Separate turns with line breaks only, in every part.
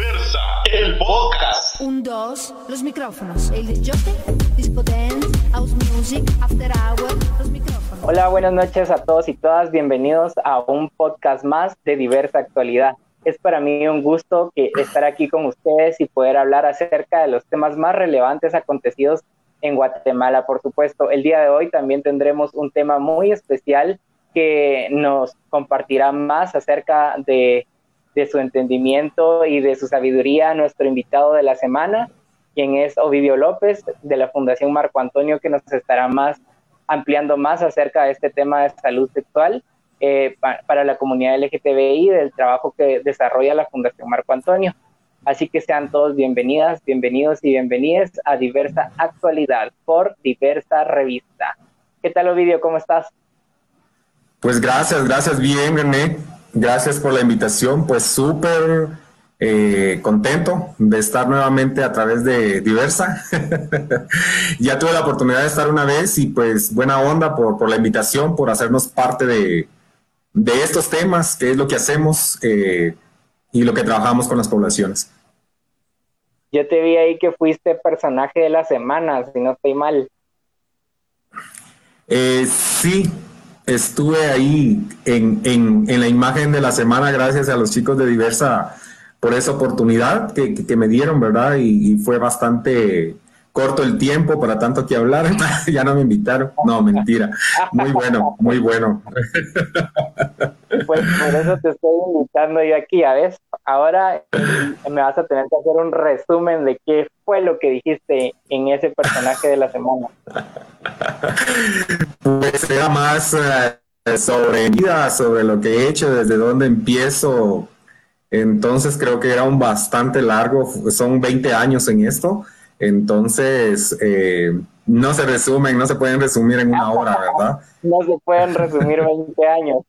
Diversa, el podcast.
Un, dos, los micrófonos. El disjockey, disco dance, house music, after hour, los micrófonos.
Hola, buenas noches a todos y todas. Bienvenidos a un podcast más de Diversa Actualidad. Es para mí un gusto que estar aquí con ustedes y poder hablar acerca de los temas más relevantes acontecidos en Guatemala, por supuesto. El día de hoy también tendremos un tema muy especial que nos compartirá más acerca de, de su entendimiento y de su sabiduría nuestro invitado de la semana, quien es Ovidio López de la Fundación Marco Antonio, que nos estará más ampliando más acerca de este tema de salud sexual eh, pa- para la comunidad LGTBI, del trabajo que desarrolla la Fundación Marco Antonio. Así que sean todos bienvenidas, bienvenidos y bienvenidas a Diversa Actualidad por Diversa Revista. ¿Qué tal, Ovidio? ¿Cómo estás?
Pues gracias, gracias, bien, René. Gracias por la invitación. Pues súper eh, contento de estar nuevamente a través de Diversa. ya tuve la oportunidad de estar una vez y pues buena onda por, por la invitación, por hacernos parte de, de estos temas, que es lo que hacemos eh, y lo que trabajamos con las poblaciones.
Yo te vi ahí que fuiste personaje de la semana, si no estoy mal.
Eh, sí, estuve ahí en, en- la imagen de la semana gracias a los chicos de Diversa por esa oportunidad que, que- me dieron, ¿verdad? Y fue bastante corto el tiempo para tanto que hablar. ya no me invitaron. No, mentira. Muy bueno, muy bueno.
Pues por eso te estoy invitando yo aquí, ya ves. Ahora eh, me vas a tener que hacer un resumen de qué fue lo que dijiste en ese personaje de la semana.
Pues era más eh, sobre vida, sobre lo que he hecho, desde dónde empiezo. Entonces creo que era un bastante largo, son 20 años en esto. Entonces eh, no se resumen, no se pueden resumir en una hora, ¿verdad?
No se pueden resumir 20 años,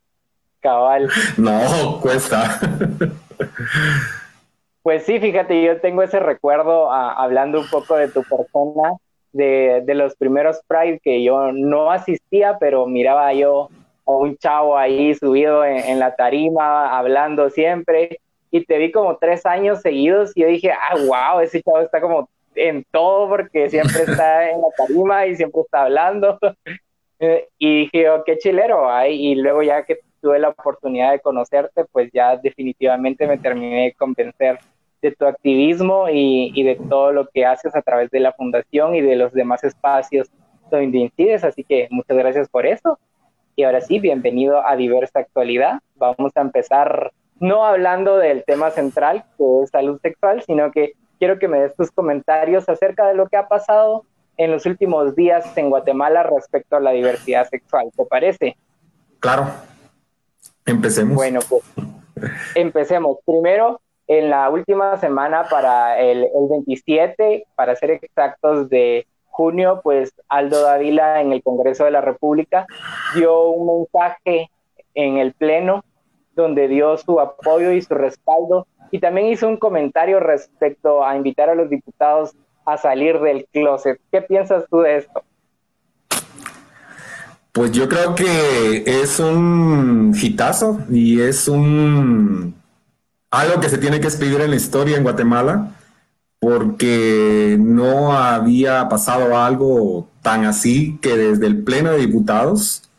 cabal.
No, cuesta.
Pues sí, fíjate, yo tengo ese recuerdo ah, hablando un poco de tu persona, de, de los primeros Pride que yo no asistía, pero miraba yo a un chavo ahí subido en, en la tarima, hablando siempre, y te vi como tres años seguidos y yo dije, ah, wow, ese chavo está como en todo porque siempre está en la tarima y siempre está hablando. Eh, y dije, oh, qué chilero, ay, y luego ya que tuve la oportunidad de conocerte, pues ya definitivamente me terminé de convencer de tu activismo y, y de todo lo que haces a través de la fundación y de los demás espacios donde incides, así que muchas gracias por eso. Y ahora sí, bienvenido a Diversa Actualidad. Vamos a empezar no hablando del tema central, que es salud sexual, sino que quiero que me des tus comentarios acerca de lo que ha pasado en los últimos días en Guatemala respecto a la diversidad sexual. ¿Te parece?
Claro. Empecemos.
Bueno, pues empecemos. Primero, en la última semana para el, el 27, para ser exactos, de junio, pues Aldo Dávila en el Congreso de la República dio un mensaje en el Pleno donde dio su apoyo y su respaldo y también hizo un comentario respecto a invitar a los diputados a salir del closet. ¿Qué piensas tú de esto?
Pues yo creo que es un hitazo y es un algo que se tiene que escribir en la historia en Guatemala porque no había pasado algo tan así que desde el Pleno de Diputados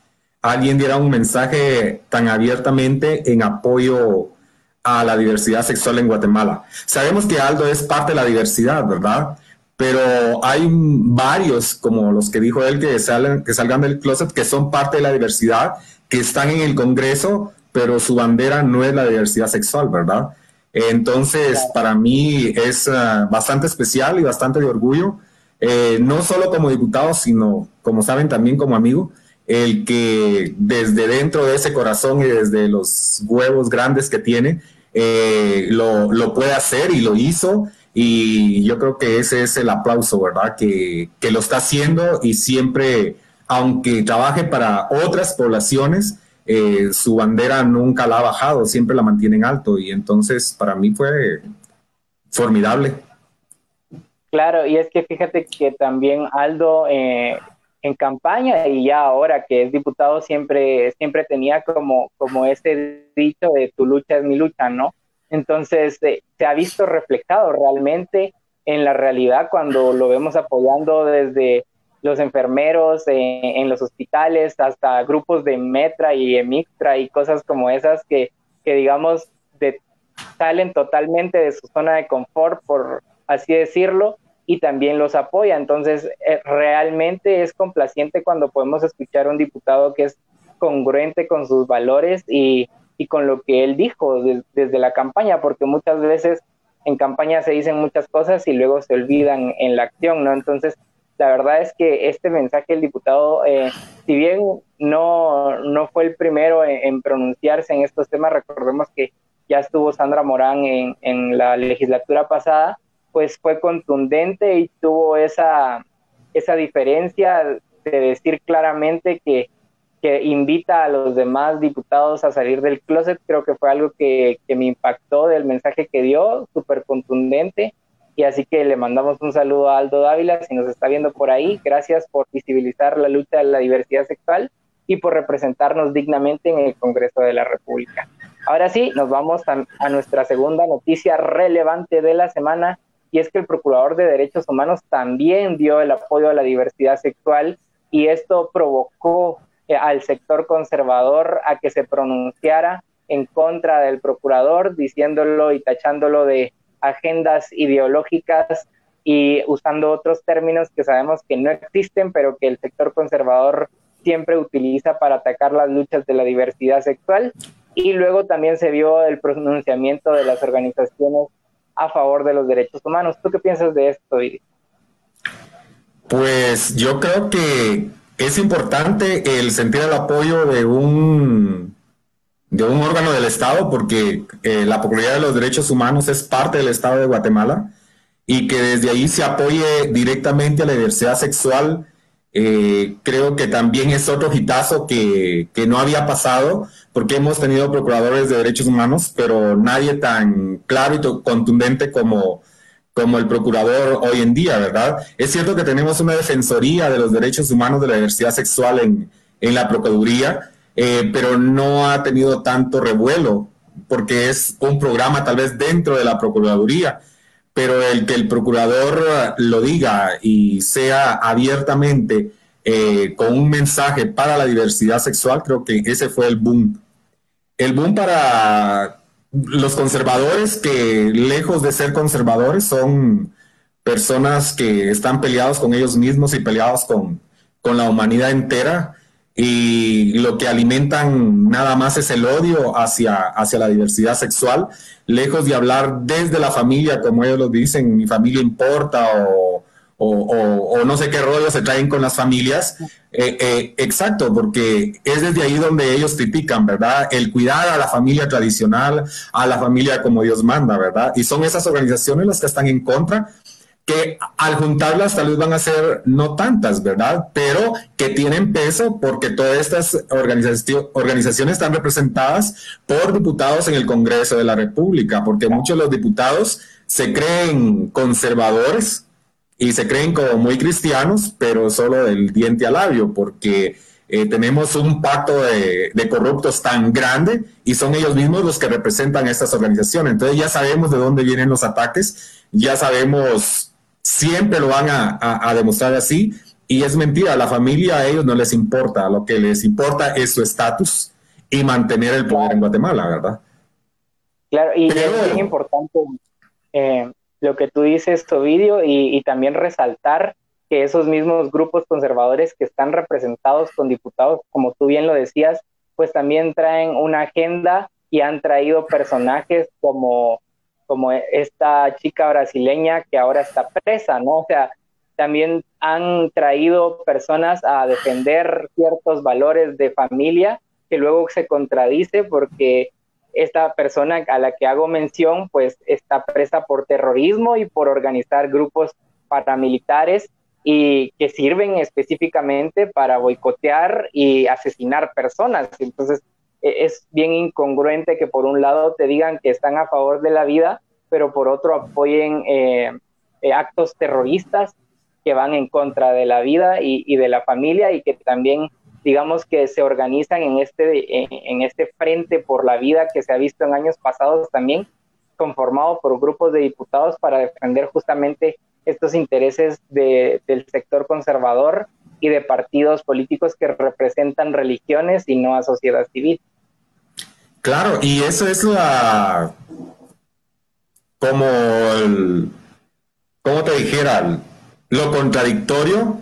alguien diera un mensaje tan abiertamente en apoyo a la diversidad sexual en Guatemala. Sabemos que Aldo es parte de la diversidad, ¿verdad? Pero hay varios, como los que dijo él, que, salen, que salgan del closet, que son parte de la diversidad, que están en el Congreso, pero su bandera no es la diversidad sexual, ¿verdad? Entonces, para mí es uh, bastante especial y bastante de orgullo, eh, no solo como diputado, sino, como saben, también como amigo, el que desde dentro de ese corazón y desde los huevos grandes que tiene, eh, lo, lo, puede hacer y lo hizo. Y yo creo que ese es el aplauso, ¿verdad? Que, que lo está haciendo y siempre, aunque trabaje para otras poblaciones, eh, su bandera nunca la ha bajado, siempre la mantiene en alto. Y entonces para mí fue formidable.
Claro, y es que fíjate que también Aldo eh, en campaña y ya ahora que es diputado siempre, siempre tenía como, como ese dicho de tu lucha es mi lucha, ¿no? Entonces, eh, se ha visto reflejado realmente en la realidad cuando lo vemos apoyando desde los enfermeros en los hospitales hasta grupos de Metra y Emictra y cosas como esas que, que digamos, de, salen totalmente de su zona de confort, por así decirlo, y también los apoya. Entonces, eh, realmente es complaciente cuando podemos escuchar a un diputado que es congruente con sus valores y, y con lo que él dijo desde la campaña, porque muchas veces en campaña se dicen muchas cosas y luego se olvidan en la acción, ¿no? Entonces, la verdad es que este mensaje del diputado, eh, si bien no, no fue el primero en, pronunciarse en estos temas, recordemos que ya estuvo Sandra Morán en, en la legislatura pasada, pues fue contundente y tuvo esa, esa diferencia de decir claramente que, que invita a los demás diputados a salir del closet, creo que fue algo que, que me impactó del mensaje que dio, súper contundente. Y así que le mandamos un saludo a Aldo Dávila, si nos está viendo por ahí. Gracias por visibilizar la lucha de la diversidad sexual y por representarnos dignamente en el Congreso de la República. Ahora sí, nos vamos a, a nuestra segunda noticia relevante de la semana y es que el Procurador de Derechos Humanos también dio el apoyo a la diversidad sexual y esto provocó eh, al sector conservador a que se pronunciara en contra del procurador, diciéndolo y tachándolo de agendas ideológicas y usando otros términos que sabemos que no existen, pero que el sector conservador siempre utiliza para atacar las luchas de la diversidad sexual. Y luego también se vio el pronunciamiento de las organizaciones a favor de los derechos humanos. ¿Tú qué piensas de esto, Iris?
Pues yo creo que es importante el sentir el apoyo de un, de un órgano del Estado, porque eh, la popularidad de los Derechos Humanos es parte del Estado de Guatemala y que desde ahí se apoye directamente a la diversidad sexual. Eh, creo que también es otro hitazo que, que no había pasado porque hemos tenido procuradores de derechos humanos, pero nadie tan claro y contundente como, como el procurador hoy en día, ¿verdad? Es cierto que tenemos una defensoría de los derechos humanos de la diversidad sexual en, en la Procuraduría, eh, pero no ha tenido tanto revuelo, porque es un programa tal vez dentro de la Procuraduría, pero el que el procurador lo diga y sea abiertamente eh, con un mensaje para la diversidad sexual, creo que ese fue el boom. El boom para los conservadores que lejos de ser conservadores son personas que están peleados con ellos mismos y peleados con, con la humanidad entera. Y lo que alimentan nada más es el odio hacia, hacia la diversidad sexual, lejos de hablar desde la familia, como ellos lo dicen, mi familia importa o o, no sé qué rollo se traen con las familias. Eh, eh, exacto, porque es desde ahí donde ellos critican, ¿verdad? El cuidar a la familia tradicional, a la familia como Dios manda, ¿verdad? Y son esas organizaciones las que están en contra, que al juntarlas tal vez van a ser no tantas, ¿verdad? Pero que tienen peso porque todas estas organizaciones están representadas por diputados en el Congreso de la República, porque muchos de los diputados se creen conservadores, y se creen como muy cristianos, pero solo del diente al labio, porque eh, tenemos un pacto de, corruptos tan grande y son ellos mismos los que representan estas organizaciones. Entonces ya sabemos de dónde vienen los ataques, ya sabemos, siempre lo van a, demostrar así. Y es mentira, a la familia a ellos no les importa, lo que les importa es su estatus y mantener el poder en Guatemala, ¿verdad?
Claro, y es muy importante eh, lo que tú dices, Tovidio, y, y también resaltar que esos mismos grupos conservadores que están representados con diputados, como tú bien lo decías, pues también traen una agenda y han traído personajes como, como esta chica brasileña que ahora está presa, ¿no? O sea, también han traído personas a defender ciertos valores de familia que luego se contradice porque esta persona a la que hago mención, pues está presa por terrorismo y por organizar grupos paramilitares y que sirven específicamente para boicotear y asesinar personas. Entonces, e, es bien incongruente que por un lado te digan que están a favor de la vida, pero por otro apoyen eh, eh, actos terroristas que van en contra de la vida y, y de la familia y que también digamos que se organizan en este, en, este frente por la vida que se ha visto en años pasados también, conformado por grupos de diputados para defender justamente estos intereses de, del sector conservador y de partidos políticos que representan religiones y no a sociedad civil.
Claro, y eso es la como el, como te dijera, lo contradictorio,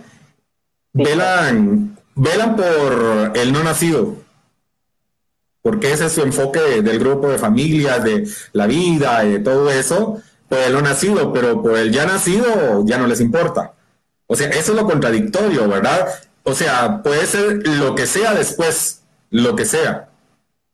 velan, velan por el no nacido, porque ese es su enfoque del grupo de familias, de la vida, de todo eso, por el no nacido, pero por el ya nacido ya no les importa. O sea, eso es lo contradictorio, ¿verdad? O sea, puede ser lo que sea después, lo que sea.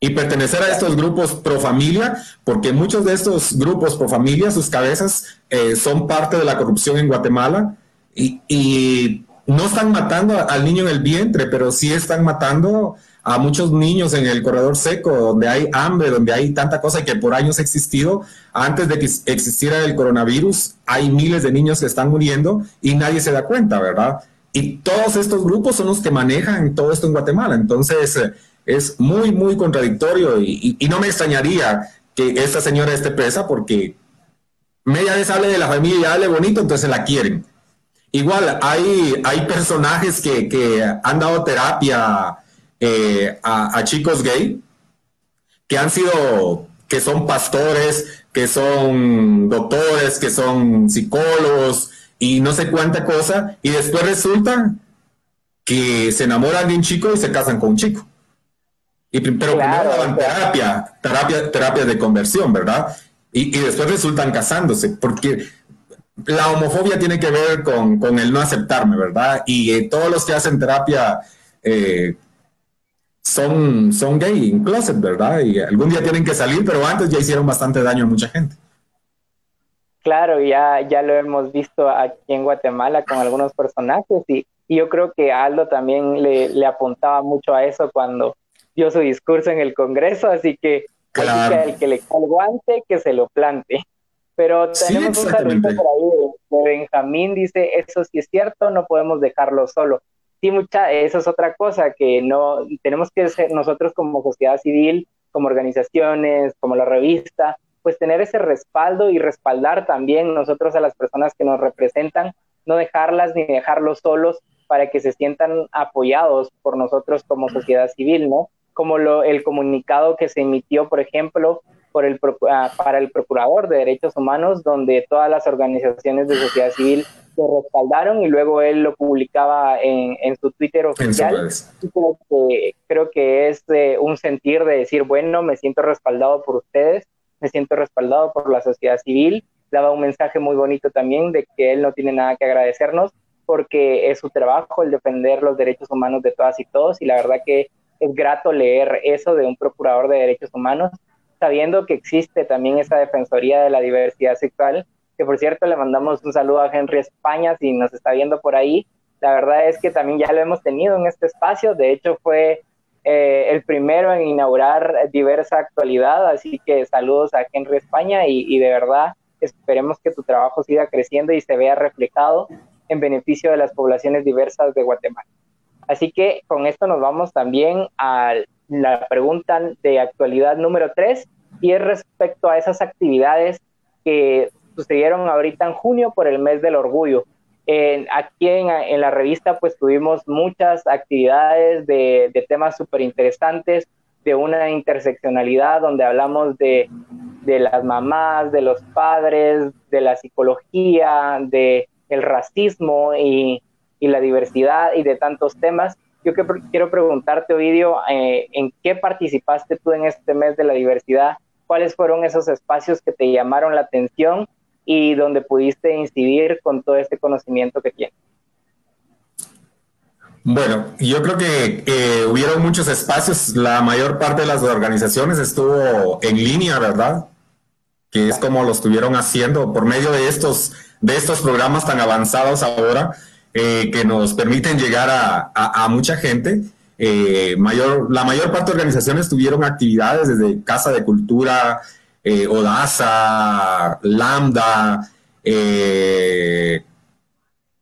Y pertenecer a estos grupos pro familia, porque muchos de estos grupos pro familia, sus cabezas eh, son parte de la corrupción en Guatemala y, y no están matando al niño en el vientre, pero sí están matando a muchos niños en el corredor seco, donde hay hambre, donde hay tanta cosa que por años ha existido. Antes de que existiera el coronavirus, hay miles de niños que están muriendo y nadie se da cuenta, ¿verdad? Y todos estos grupos son los que manejan todo esto en Guatemala. Entonces, es muy, muy contradictorio y, no me extrañaría que esta señora esté presa porque media vez hable de la familia y hable bonito, entonces la quieren. Igual, hay, hay personajes que, que han dado terapia eh, a, chicos gay que han sido, que son pastores, que son doctores, que son psicólogos y no sé cuánta cosa, y después resulta que se enamoran de un chico y se casan con un chico. Y, pero primero daban terapia, terapia, terapia de conversión, ¿verdad? Y, después resultan casándose, porque la homofobia tiene que ver con, el no aceptarme, ¿verdad? Y eh, todos los que hacen terapia eh, son, son gay en closet, ¿verdad? Y algún día tienen que salir, pero antes ya hicieron bastante daño a mucha gente.
Claro, ya, ya lo hemos visto aquí en Guatemala con algunos personajes y, yo creo que Aldo también le, apuntaba mucho a eso cuando dio su discurso en el Congreso, así que, el que le cae el guante, que se lo plante. Pero tenemos un saludo por ahí de Benjamín, dice, eso sí es cierto, no podemos dejarlo solo sí, mucha, eso es otra cosa que no tenemos que ser nosotros como sociedad civil, como organizaciones, como la revista, pues tener ese respaldo y respaldar también nosotros a las personas que nos representan, no dejarlas ni dejarlos solos para que se sientan apoyados por nosotros como sociedad civil, ¿no? Como lo, el comunicado que se emitió, por ejemplo, por el, ah, para el Procurador de Derechos Humanos, donde todas las organizaciones de sociedad civil lo respaldaron y luego él lo publicaba en, en su Twitter oficial. creo, que, creo que es eh, un sentir de decir, bueno, me siento respaldado por ustedes, me siento respaldado por la sociedad civil. Daba un mensaje muy bonito también de que él no tiene nada que agradecernos porque es su trabajo el defender los derechos humanos de todas y todos y la verdad que es grato leer eso de un procurador de derechos humanos, sabiendo que existe también esa defensoría de la diversidad sexual que por cierto le mandamos un saludo a Henry España si nos está viendo por ahí. La verdad es que también ya lo hemos tenido en este espacio, de hecho fue eh, el primero en inaugurar diversa actualidad, así que saludos a Henry España y, y de verdad esperemos que tu trabajo siga creciendo y se vea reflejado en beneficio de las poblaciones diversas de Guatemala. Así que con esto nos vamos también a la pregunta de actualidad número tres y es respecto a esas actividades que sucedieron ahorita en junio por el mes del orgullo. aquí en, la revista pues tuvimos muchas actividades de, temas súper interesantes, de una interseccionalidad donde hablamos de, las mamás, de los padres, de la psicología, de el racismo y, la diversidad y de tantos temas. Yo quiero preguntarte, Ovidio, eh, ¿en qué participaste tú en este mes de la diversidad? ¿Cuáles fueron esos espacios que te llamaron la atención y donde pudiste incidir con todo este conocimiento que tienes?
Bueno, yo creo que hubieron muchos espacios, la mayor parte de las organizaciones estuvo en línea, ¿verdad? Que es como lo estuvieron haciendo por medio de estos, de estos programas tan avanzados ahora, eh, que nos permiten llegar a, mucha gente. Eh, mayor, la mayor parte de organizaciones tuvieron actividades desde Casa de Cultura, eh, Odasa, Lambda, eh,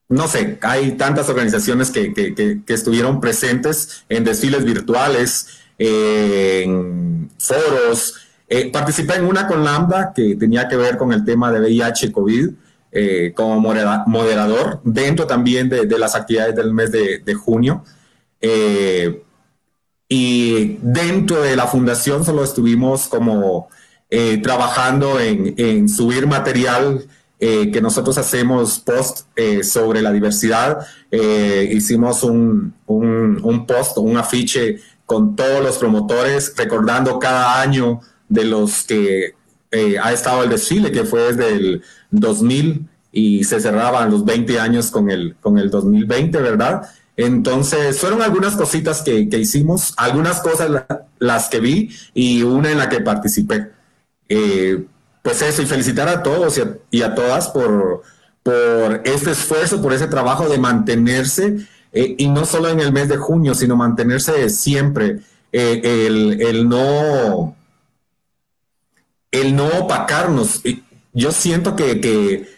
no sé, hay tantas organizaciones que, estuvieron presentes en desfiles virtuales, en foros, Eh, participé en una con Lambda que tenía que ver con el tema de VIH COVID eh, como moderador dentro también de, las actividades del mes de, junio. Eh, y dentro de la fundación solo estuvimos como trabajando en, subir material que nosotros hacemos post sobre la diversidad. hicimos un, un, post, un afiche con todos los promotores, recordando cada año de los que eh, ha estado el desfile, que fue desde el 2000 y se cerraban los 20 años con el, con el 2020, ¿verdad? Entonces, fueron algunas cositas que, hicimos, algunas cosas las que vi y una en la que participé. Eh, pues eso, y felicitar a todos y a, todas por, por este esfuerzo, por ese trabajo de mantenerse, eh, y no solo en el mes de junio, sino mantenerse siempre, el, el no el no opacarnos. Yo siento que,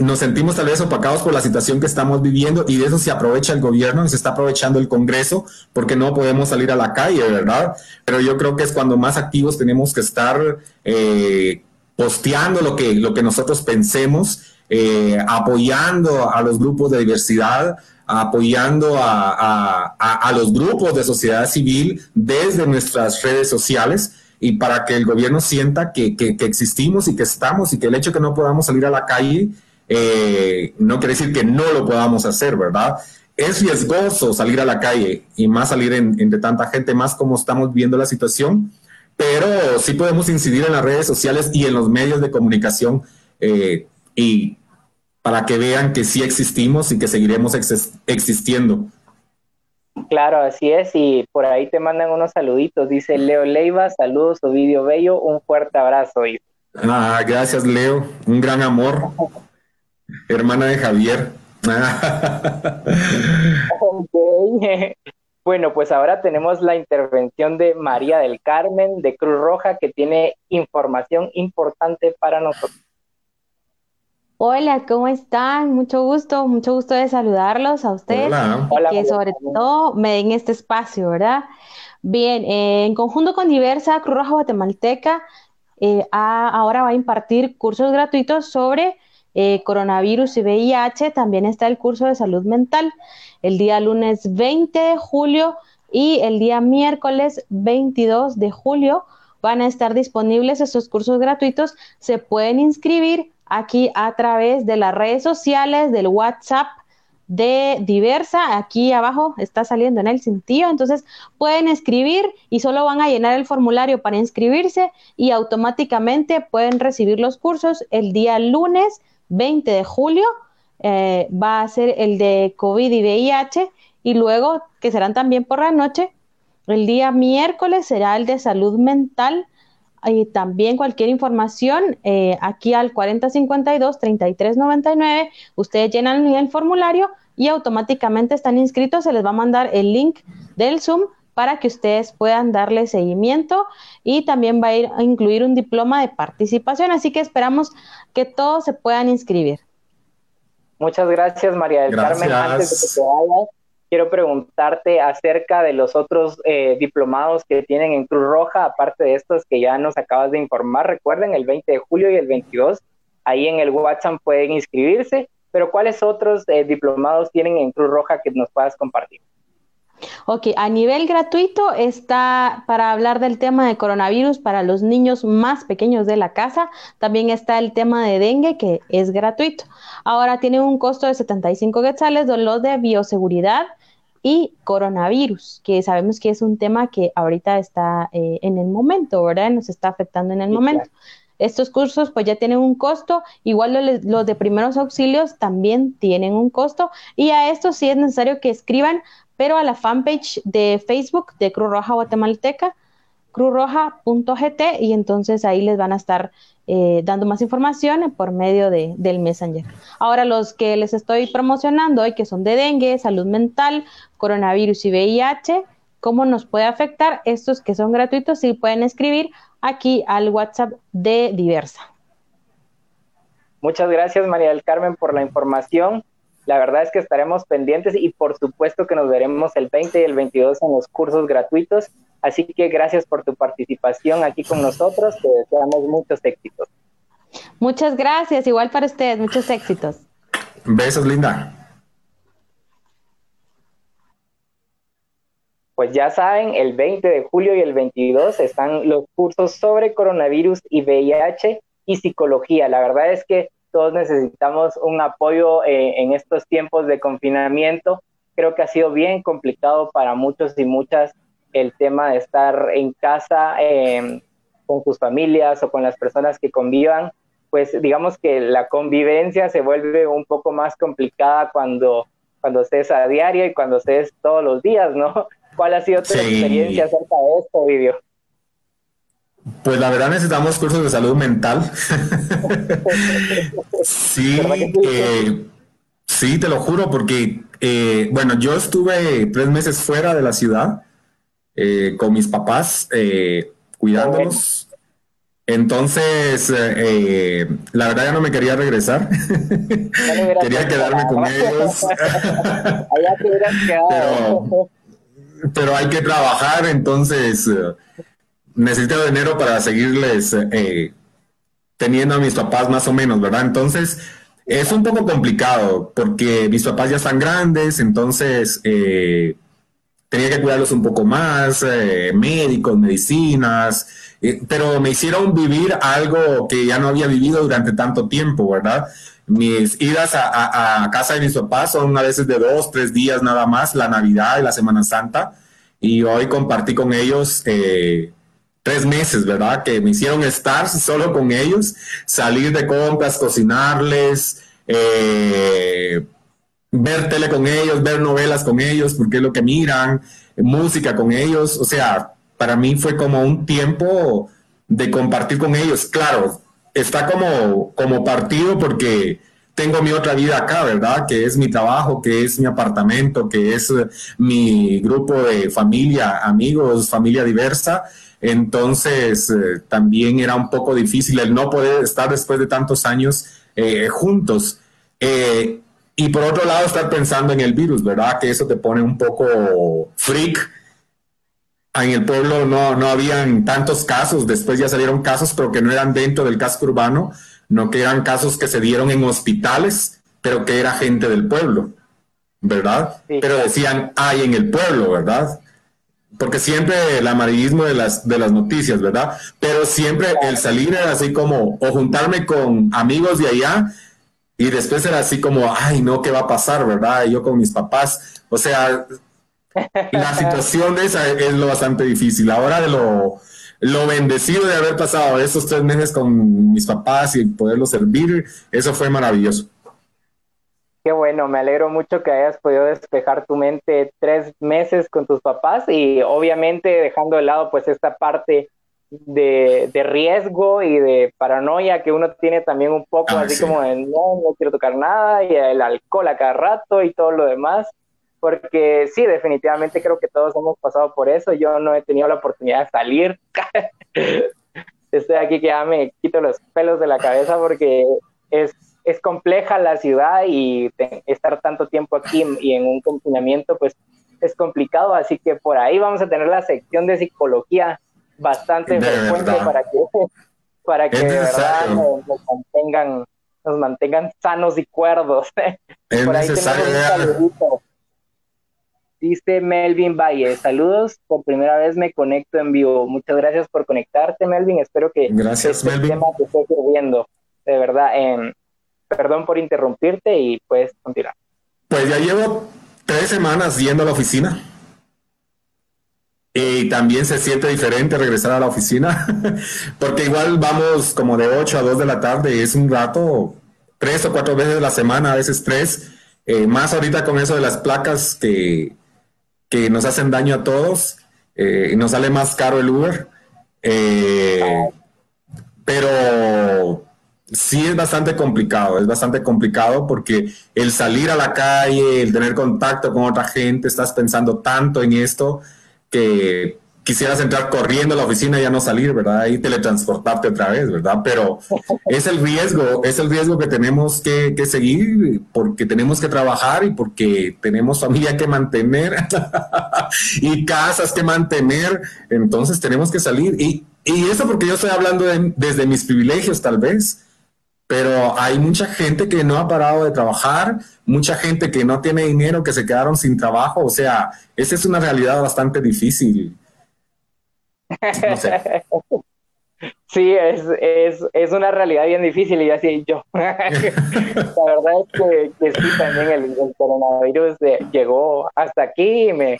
nos sentimos tal vez opacados por la situación que estamos viviendo y de eso se aprovecha el gobierno y se está aprovechando el Congreso porque no podemos salir a la calle, ¿verdad? Pero yo creo que es cuando más activos tenemos que estar eh, posteando lo que, lo que nosotros pensemos, eh, apoyando a los grupos de diversidad, apoyando a, a los grupos de sociedad civil desde nuestras redes sociales y para que el gobierno sienta que, que, existimos y que estamos y que el hecho de que no podamos salir a la calle eh, no quiere decir que no lo podamos hacer, ¿verdad? Es riesgoso salir a la calle y más salir entre tanta gente, más como estamos viendo la situación, pero sí podemos incidir en las redes sociales y en los medios de comunicación eh, y para que vean que sí existimos y que seguiremos existiendo.
Claro, así es, y por ahí te mandan unos saluditos. Dice Leo Leiva, saludos, Ovidio Bello, un fuerte abrazo.
Ah, gracias, Leo, un gran amor. Hermana de Javier.
Bueno, pues ahora tenemos la intervención de María del Carmen de Cruz Roja que tiene información importante para nosotros.
Hola, ¿cómo están? Mucho gusto, mucho gusto de saludarlos a ustedes. Hola. que sobre todo me den este espacio, ¿verdad? Bien, eh, en conjunto con Diversa, Cruz Roja Guatemalteca eh, ahora va a impartir cursos gratuitos sobre eh, coronavirus y VIH. También está el curso de salud mental el día lunes 20 de julio y el día miércoles 22 de julio van a estar disponibles estos cursos gratuitos. Se pueden inscribir aquí a través de las redes sociales, del WhatsApp de diversa, aquí abajo está saliendo en el cintillo, entonces pueden escribir y solo van a llenar el formulario para inscribirse y automáticamente pueden recibir los cursos el día lunes 20 de julio, eh, va a ser el de COVID y VIH y luego que serán también por la noche, el día miércoles será el de salud mental y también cualquier información eh, aquí al 4052-3399. Ustedes llenan el formulario y automáticamente están inscritos. Se les va a mandar el link del Zoom para que ustedes puedan darle seguimiento y también va a, ir a incluir un diploma de participación. Así que esperamos que todos se puedan inscribir.
Muchas gracias, María del Carmen. Antes de que te vayas, quiero preguntarte acerca de los otros eh, diplomados que tienen en Cruz Roja, aparte de estos que ya nos acabas de informar. Recuerden, el 20 de julio y el 22, ahí en el WhatsApp pueden inscribirse, pero ¿cuáles otros eh, diplomados tienen en Cruz Roja que nos puedas compartir?
Ok, a nivel gratuito está para hablar del tema de coronavirus para los niños más pequeños de la casa. También está el tema de dengue que es gratuito. Ahora tiene un costo de 75 quetzales, los de bioseguridad y coronavirus, que sabemos que es un tema que ahorita está eh, en el momento, ¿verdad? Nos está afectando en el momento. Estos cursos pues ya tienen un costo, igual los, de primeros auxilios también tienen un costo y a esto sí es necesario que escriban, pero a la fanpage de Facebook de Cruz Roja Guatemalteca, cruzroja.gt y entonces ahí les van a estar eh, dando más información por medio de, del Messenger. Ahora los que les estoy promocionando hoy, que son de dengue, salud mental, coronavirus y VIH, ¿cómo nos puede afectar? Estos que son gratuitos, sí pueden escribir aquí al WhatsApp de Diversa.
Muchas gracias María del Carmen por la información. La verdad es que estaremos pendientes y por supuesto que nos veremos el 20 y el 22 en los cursos gratuitos Así que gracias por tu participación aquí con nosotros, te deseamos muchos éxitos.
Muchas gracias, igual para ustedes, muchos éxitos.
Besos, linda.
Pues ya saben, el 20 de julio y el 22 están los cursos sobre coronavirus y VIH y psicología. La verdad es que todos necesitamos un apoyo eh, en estos tiempos de confinamiento. Creo que ha sido bien complicado para muchos y muchas el tema de estar en casa em, con sus familias o con las personas que convivan. Pues digamos que la convivencia se vuelve un poco más complicada cuando, cuando estés a diario y cuando estés todos los días, ¿no? ¿Cuál ha sido tu experiencia acerca de esto, Vidio?
Pues la verdad necesitamos cursos de salud mental. sí, sí, te lo juro, porque, eh, bueno, yo estuve tres meses fuera de la ciudad eh, con mis papás, eh, cuidándolos. Entonces, la verdad ya no me quería regresar. quería quedarme con ellos. pero, pero hay que trabajar, entonces necesito dinero para seguirles eh, teniendo a mis papás más o menos, ¿verdad? Entonces, es un poco complicado porque mis papás ya están grandes, entonces eh, tenía que cuidarlos un poco más, eh, médicos, medicinas, pero me hicieron vivir algo que ya no había vivido durante tanto tiempo, ¿verdad? Mis idas a, a casa de mis papás son a veces de dos, tres días nada más, la Navidad y la Semana Santa, y hoy compartí con ellos tres meses, ¿verdad? Que me hicieron estar solo con ellos, salir de compras, cocinarles, eh, ver tele con ellos, ver novelas con ellos, porque es lo que miran, música con ellos. O sea, para mí fue como un tiempo de compartir con ellos. Claro, está como, como partido porque tengo mi otra vida acá, ¿verdad? Que es mi trabajo, que es mi apartamento, que es mi grupo de familia, amigos, familia diversa entonces, eh, también era un poco difícil el no poder estar después de tantos años eh, juntos. Eh, y por otro lado, estar pensando en el virus, ¿verdad? Que eso te pone un poco freak. En el pueblo no, no habían tantos casos, después ya salieron casos, pero que no eran dentro del casco urbano, no que eran casos que se dieron en hospitales, pero que era gente del pueblo, ¿verdad? Pero decían, hay en el pueblo, ¿verdad? Porque siempre el amarillismo de las, de las noticias, ¿verdad? Pero siempre el salir era así como, o juntarme con amigos de allá, y después era así como, ay, no, ¿qué va a pasar, verdad? Y yo con mis papás, o sea, la situación esa es lo bastante difícil. Ahora de lo, lo bendecido de haber pasado esos tres meses con mis papás y poderlos servir, eso fue maravilloso.
Qué bueno, me alegro mucho que hayas podido despejar tu mente tres meses con tus papás y obviamente dejando de lado pues esta parte de, de riesgo y de paranoia que uno tiene también un poco, ah, así como de no, no quiero tocar nada y el alcohol a cada rato y todo lo demás, porque sí, definitivamente creo que todos hemos pasado por eso, yo no he tenido la oportunidad de salir, estoy aquí que ya me quito los pelos de la cabeza porque es es compleja la ciudad y estar tanto tiempo aquí y en un confinamiento, pues es complicado, así que por ahí vamos a tener la sección de psicología bastante frecuente para que, para que de verdad nos, mantengan, nos mantengan sanos y cuerdos. por ahí tenemos un saludito. Dice Melvin Valle, saludos, por primera vez me conecto en vivo. Muchas gracias por conectarte, Melvin. Espero que
gracias, este tema
te esté sirviendo, de verdad. en Perdón por interrumpirte y puedes continuar.
Pues ya llevo tres semanas yendo a la oficina. Y también se siente diferente regresar a la oficina, porque igual vamos como de 8 a 2 de la tarde, es un rato, tres o cuatro veces a la semana, a veces tres, eh, más ahorita con eso de las placas que, que nos hacen daño a todos, eh, y nos sale más caro el Uber. Eh, pero sí es bastante complicado, es bastante complicado porque el salir a la calle, el tener contacto con otra gente, estás pensando tanto en esto que, quisieras entrar corriendo a la oficina y ya no salir, ¿verdad? Y teletransportarte otra vez, ¿verdad? Pero es el riesgo, es el riesgo que tenemos que, que seguir porque tenemos que trabajar y porque tenemos familia que mantener y casas que mantener, entonces tenemos que salir. Y, y eso porque yo estoy hablando desde mis privilegios tal vez, pero hay mucha gente que no ha parado de trabajar, mucha gente que no tiene dinero, que se quedaron sin trabajo, o sea, esa es una realidad bastante difícil.
Sí, es, es, es, una realidad bien difícil y así yo. la verdad es que, sí, también el, coronavirus llegó hasta aquí y me,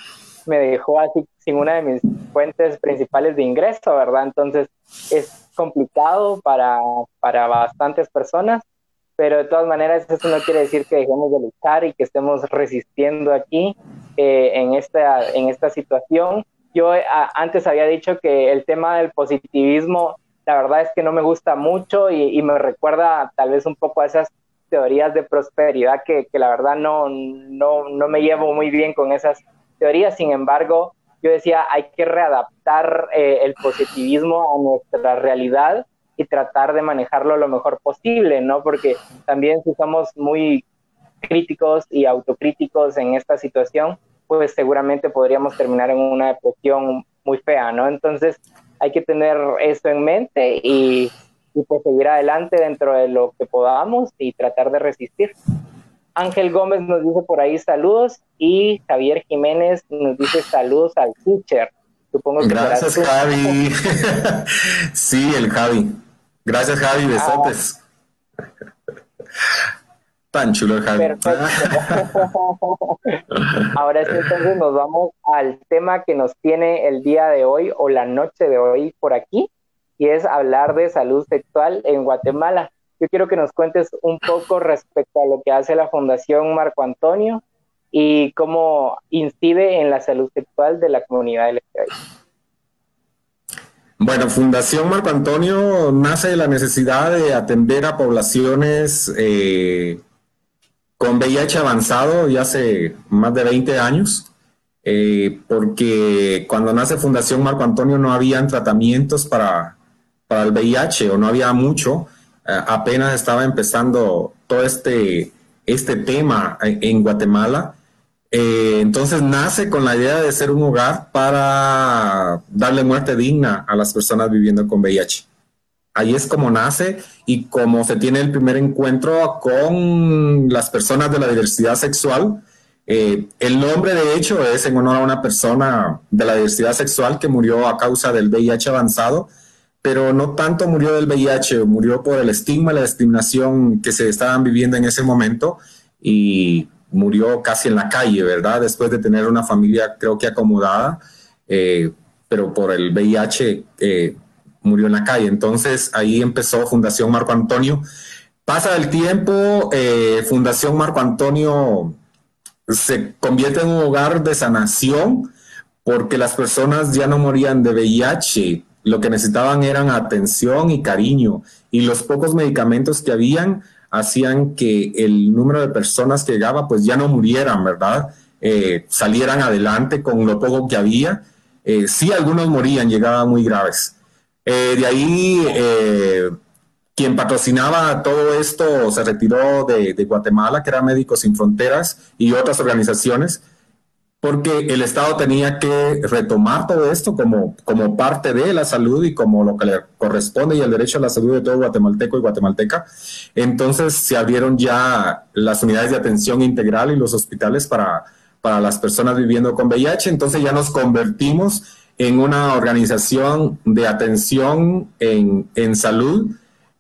me dejó así sin una de mis fuentes principales de ingreso, ¿verdad? Entonces es complicado para, para bastantes personas, pero de todas maneras eso no quiere decir que dejemos de luchar y que estemos resistiendo aquí eh, en, esta, en esta situación yo eh, antes había dicho que el tema del positivismo, la verdad es que no me gusta mucho y, me recuerda tal vez un poco a esas teorías de prosperidad que, la verdad no, no, no, me llevo muy bien con esas teorías. Sin embargo, yo decía, hay que readaptar eh, el positivismo a nuestra realidad y tratar de manejarlo lo mejor posible, ¿no? Porque también si somos muy críticos y autocríticos en esta situación, pues seguramente podríamos terminar en una depresión muy fea, ¿no? Entonces hay que tener esto en mente y, pues seguir adelante dentro de lo que podamos y tratar de resistir. Ángel Gómez nos dice por ahí saludos y Javier Jiménez nos dice saludos al teacher.
Supongo que Gracias, Javi. sí, el Javi. Gracias, Javi, besotes. Ah. Tan chulo el Perfecto.
Ahora sí, entonces nos vamos al tema que nos tiene el día de hoy o la noche de hoy por aquí, y es hablar de salud sexual en Guatemala. Yo quiero que nos cuentes un poco respecto a lo que hace la Fundación Marco Antonio y cómo incide en la salud sexual de la comunidad LGBTI.
Bueno, Fundación Marco Antonio nace de la necesidad de atender a poblaciones eh, con VIH avanzado ya hace más de 20 años, eh, porque cuando nace Fundación Marco Antonio no habían tratamientos para, para el VIH o no había mucho, apenas estaba empezando todo este, este tema en Guatemala. Eh, entonces nace con la idea de ser un hogar para darle muerte digna a las personas viviendo con VIH ahí es como nace y como se tiene el primer encuentro con las personas de la diversidad sexual. Eh, el nombre, de hecho, es en honor a una persona de la diversidad sexual que murió a causa del VIH avanzado, pero no tanto murió del VIH, murió por el estigma la discriminación que se estaban viviendo en ese momento y murió casi en la calle, ¿verdad? Después de tener una familia, creo que acomodada, eh, pero por el VIH eh, murió en la calle. Entonces ahí empezó Fundación Marco Antonio. Pasa el tiempo, eh, Fundación Marco Antonio se convierte en un hogar de sanación porque las personas ya no morían de VIH, lo que necesitaban eran atención y cariño y los pocos medicamentos que habían hacían que el número de personas que llegaba pues ya no murieran, ¿verdad? Eh, salieran adelante con lo poco que había. Eh, sí, algunos morían, llegaban muy graves. Eh, de ahí, eh, quien patrocinaba todo esto se retiró de, Guatemala, que era Médicos Sin Fronteras y otras organizaciones, porque el Estado tenía que retomar todo esto como, como parte de la salud y como lo que le corresponde y el derecho a la salud de todo guatemalteco y guatemalteca. Entonces se abrieron ya las unidades de atención integral y los hospitales para, para las personas viviendo con VIH. Entonces ya nos convertimos en una organización de atención en, en salud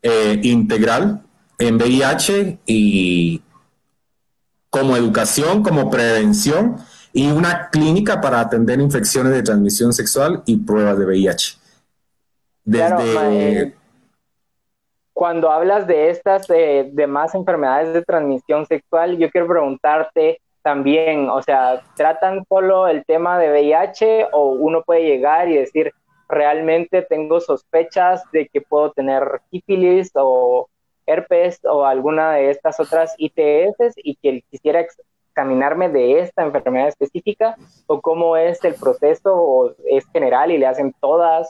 eh, integral en VIH y como educación, como prevención y una clínica para atender infecciones de transmisión sexual y pruebas de VIH.
Desde... cuando hablas de estas eh, demás enfermedades de transmisión sexual, yo quiero preguntarte, también, o sea, tratan solo el tema de VIH o uno puede llegar y decir, realmente tengo sospechas de que puedo tener sífilis o herpes o alguna de estas otras ITS y que quisiera examinarme de esta enfermedad específica o cómo es el proceso o es general y le hacen todas?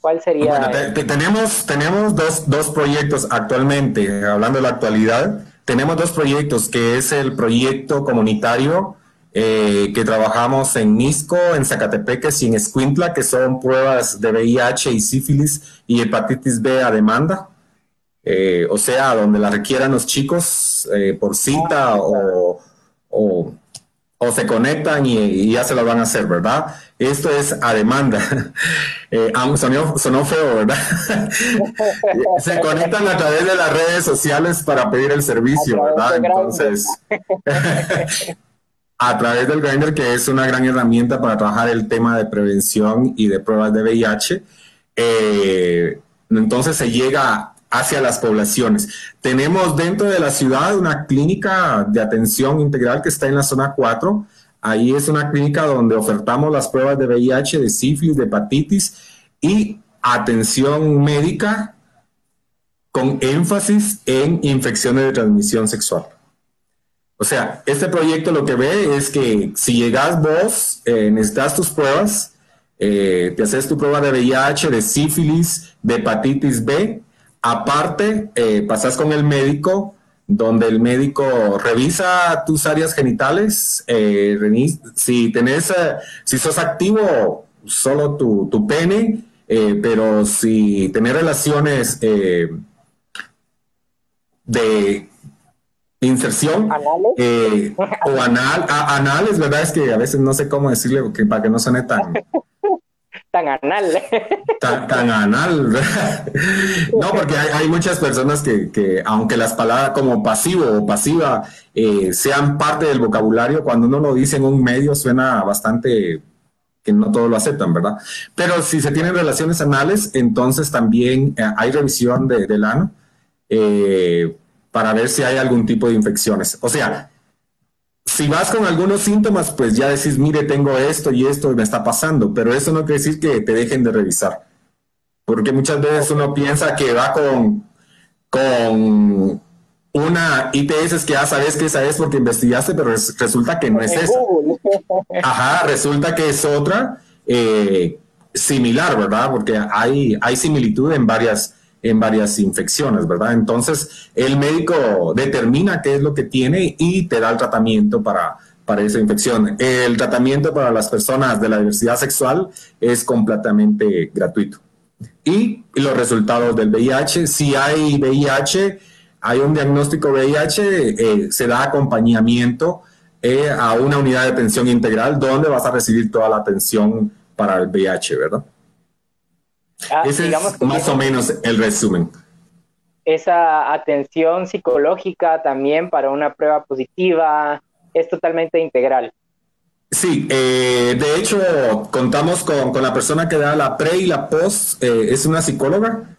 ¿Cuál sería?
tenemos tenemos dos, dos proyectos actualmente, hablando de la actualidad, tenemos dos proyectos, que es el proyecto comunitario eh, que trabajamos en Nisco, en Zacatepeques y en Escuintla, que son pruebas de VIH y sífilis y hepatitis B a demanda. Eh, o sea, donde la requieran los chicos eh, por cita o, o, se conectan y, ya se lo van a hacer, ¿verdad? Esto es a demanda. Eh, sonó, feo, ¿verdad? se conectan a través de las redes sociales para pedir el servicio, ¿verdad? Entonces, a través del Grindr, que es una gran herramienta para trabajar el tema de prevención y de pruebas de VIH, entonces se llega hacia las poblaciones. Tenemos dentro de la ciudad una clínica de atención integral que está en la zona 4. Ahí es una clínica donde ofertamos las pruebas de VIH, de sífilis, de hepatitis y atención médica con énfasis en infecciones de transmisión sexual. O sea, este proyecto lo que ve es que si llegas vos, eh, necesitas tus pruebas, eh, te haces tu prueba de VIH, de sífilis, de hepatitis B, Aparte, eh, pasas con el médico, donde el médico revisa tus áreas genitales. Eh, si tenés, eh, si sos activo, solo tu, pene, pero si tenés relaciones de inserción o anal, anales, ¿verdad? Es que a veces no sé cómo decirle para que no suene tan,
tan anal.
Tan, anal. no, porque hay, muchas personas que, aunque las palabras como pasivo o pasiva eh, sean parte del vocabulario, cuando uno lo dice en un medio suena bastante que no todos lo aceptan, ¿verdad? Pero si se tienen relaciones anales, entonces también eh, hay revisión de, del ano eh, para ver si hay algún tipo de infecciones. O sea, si vas con algunos síntomas, pues ya decís, mire, tengo esto y esto me está pasando, pero eso no quiere decir que te dejen de revisar. Porque muchas veces uno piensa que va con, con una ITS que ya sabes que esa es porque investigaste, pero resulta que no es esa. Ajá, resulta que es otra eh, similar, ¿verdad? Porque hay, hay similitud en varias en varias infecciones, ¿verdad? Entonces, el médico determina qué es lo que tiene y te da el tratamiento para, para esa infección. El tratamiento para las personas de la diversidad sexual es completamente gratuito. Y los resultados del VIH, si hay VIH, hay un diagnóstico VIH, eh, se da acompañamiento eh, a una unidad de atención integral donde vas a recibir toda la atención para el VIH, ¿verdad? Ah, Ese es más o menos el resumen.
Esa atención psicológica también para una prueba positiva es totalmente integral.
Sí, eh, de hecho contamos con, la persona que da la pre y la post, eh, es una psicóloga,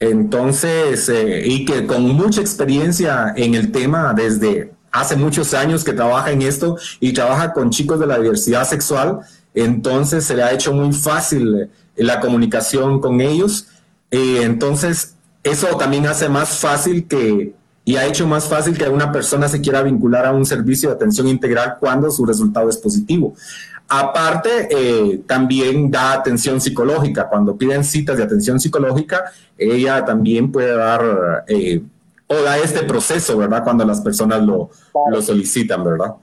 entonces, eh, y que con mucha experiencia en el tema desde hace muchos años que trabaja en esto y trabaja con chicos de la diversidad sexual, entonces se le ha hecho muy fácil la comunicación con ellos. Eh, entonces, eso también hace más fácil que, y ha hecho más fácil que una persona se quiera vincular a un servicio de atención integral cuando su resultado es positivo. Aparte, eh, también da atención psicológica. Cuando piden citas de atención psicológica, ella también puede dar eh, o da este proceso, ¿verdad? Cuando las personas lo, lo solicitan, ¿verdad?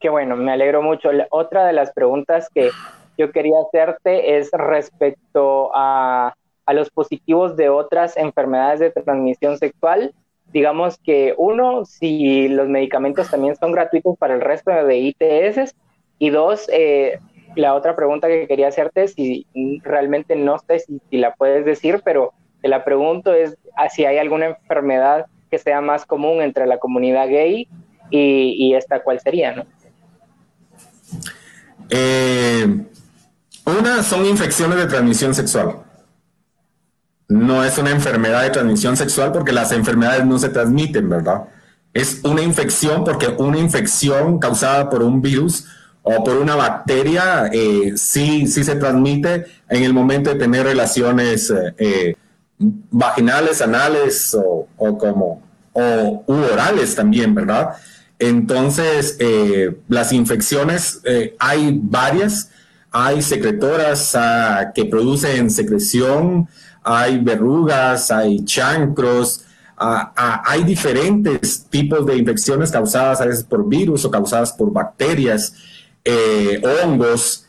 Qué bueno, me alegro mucho. Otra de las preguntas que yo quería hacerte es respecto a, los positivos de otras enfermedades de transmisión sexual. Digamos que uno, si los medicamentos también son gratuitos para el resto de ITS. Y dos, eh, la otra pregunta que quería hacerte, si realmente no sé si, la puedes decir, pero te la pregunto es si hay alguna enfermedad que sea más común entre la comunidad gay y, y esta cuál sería, ¿no?
Eh, una son infecciones de transmisión sexual. No es una enfermedad de transmisión sexual porque las enfermedades no se transmiten, ¿verdad? Es una infección porque una infección causada por un virus o por una bacteria eh, sí, sí se transmite en el momento de tener relaciones eh, vaginales, anales o, como o orales también, ¿verdad? Entonces, eh, las infecciones eh, hay varias, hay secretoras ah, que producen secreción, hay verrugas, hay chancros, ah, ah, hay diferentes tipos de infecciones causadas a veces por virus o causadas por bacterias, eh, hongos.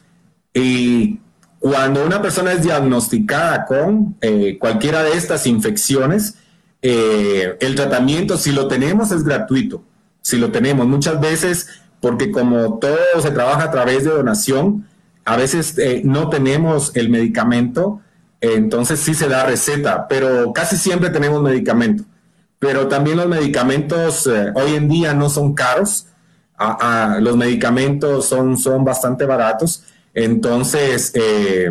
Y cuando una persona es diagnosticada con cualquiera de estas infecciones, el tratamiento, si lo tenemos, es gratuito si lo tenemos. Muchas veces, porque como todo se trabaja a través de donación, a veces eh, no tenemos el medicamento, entonces sí se da receta, pero casi siempre tenemos medicamento. Pero también los medicamentos eh, hoy en día no son caros, los medicamentos son, son bastante baratos, entonces eh,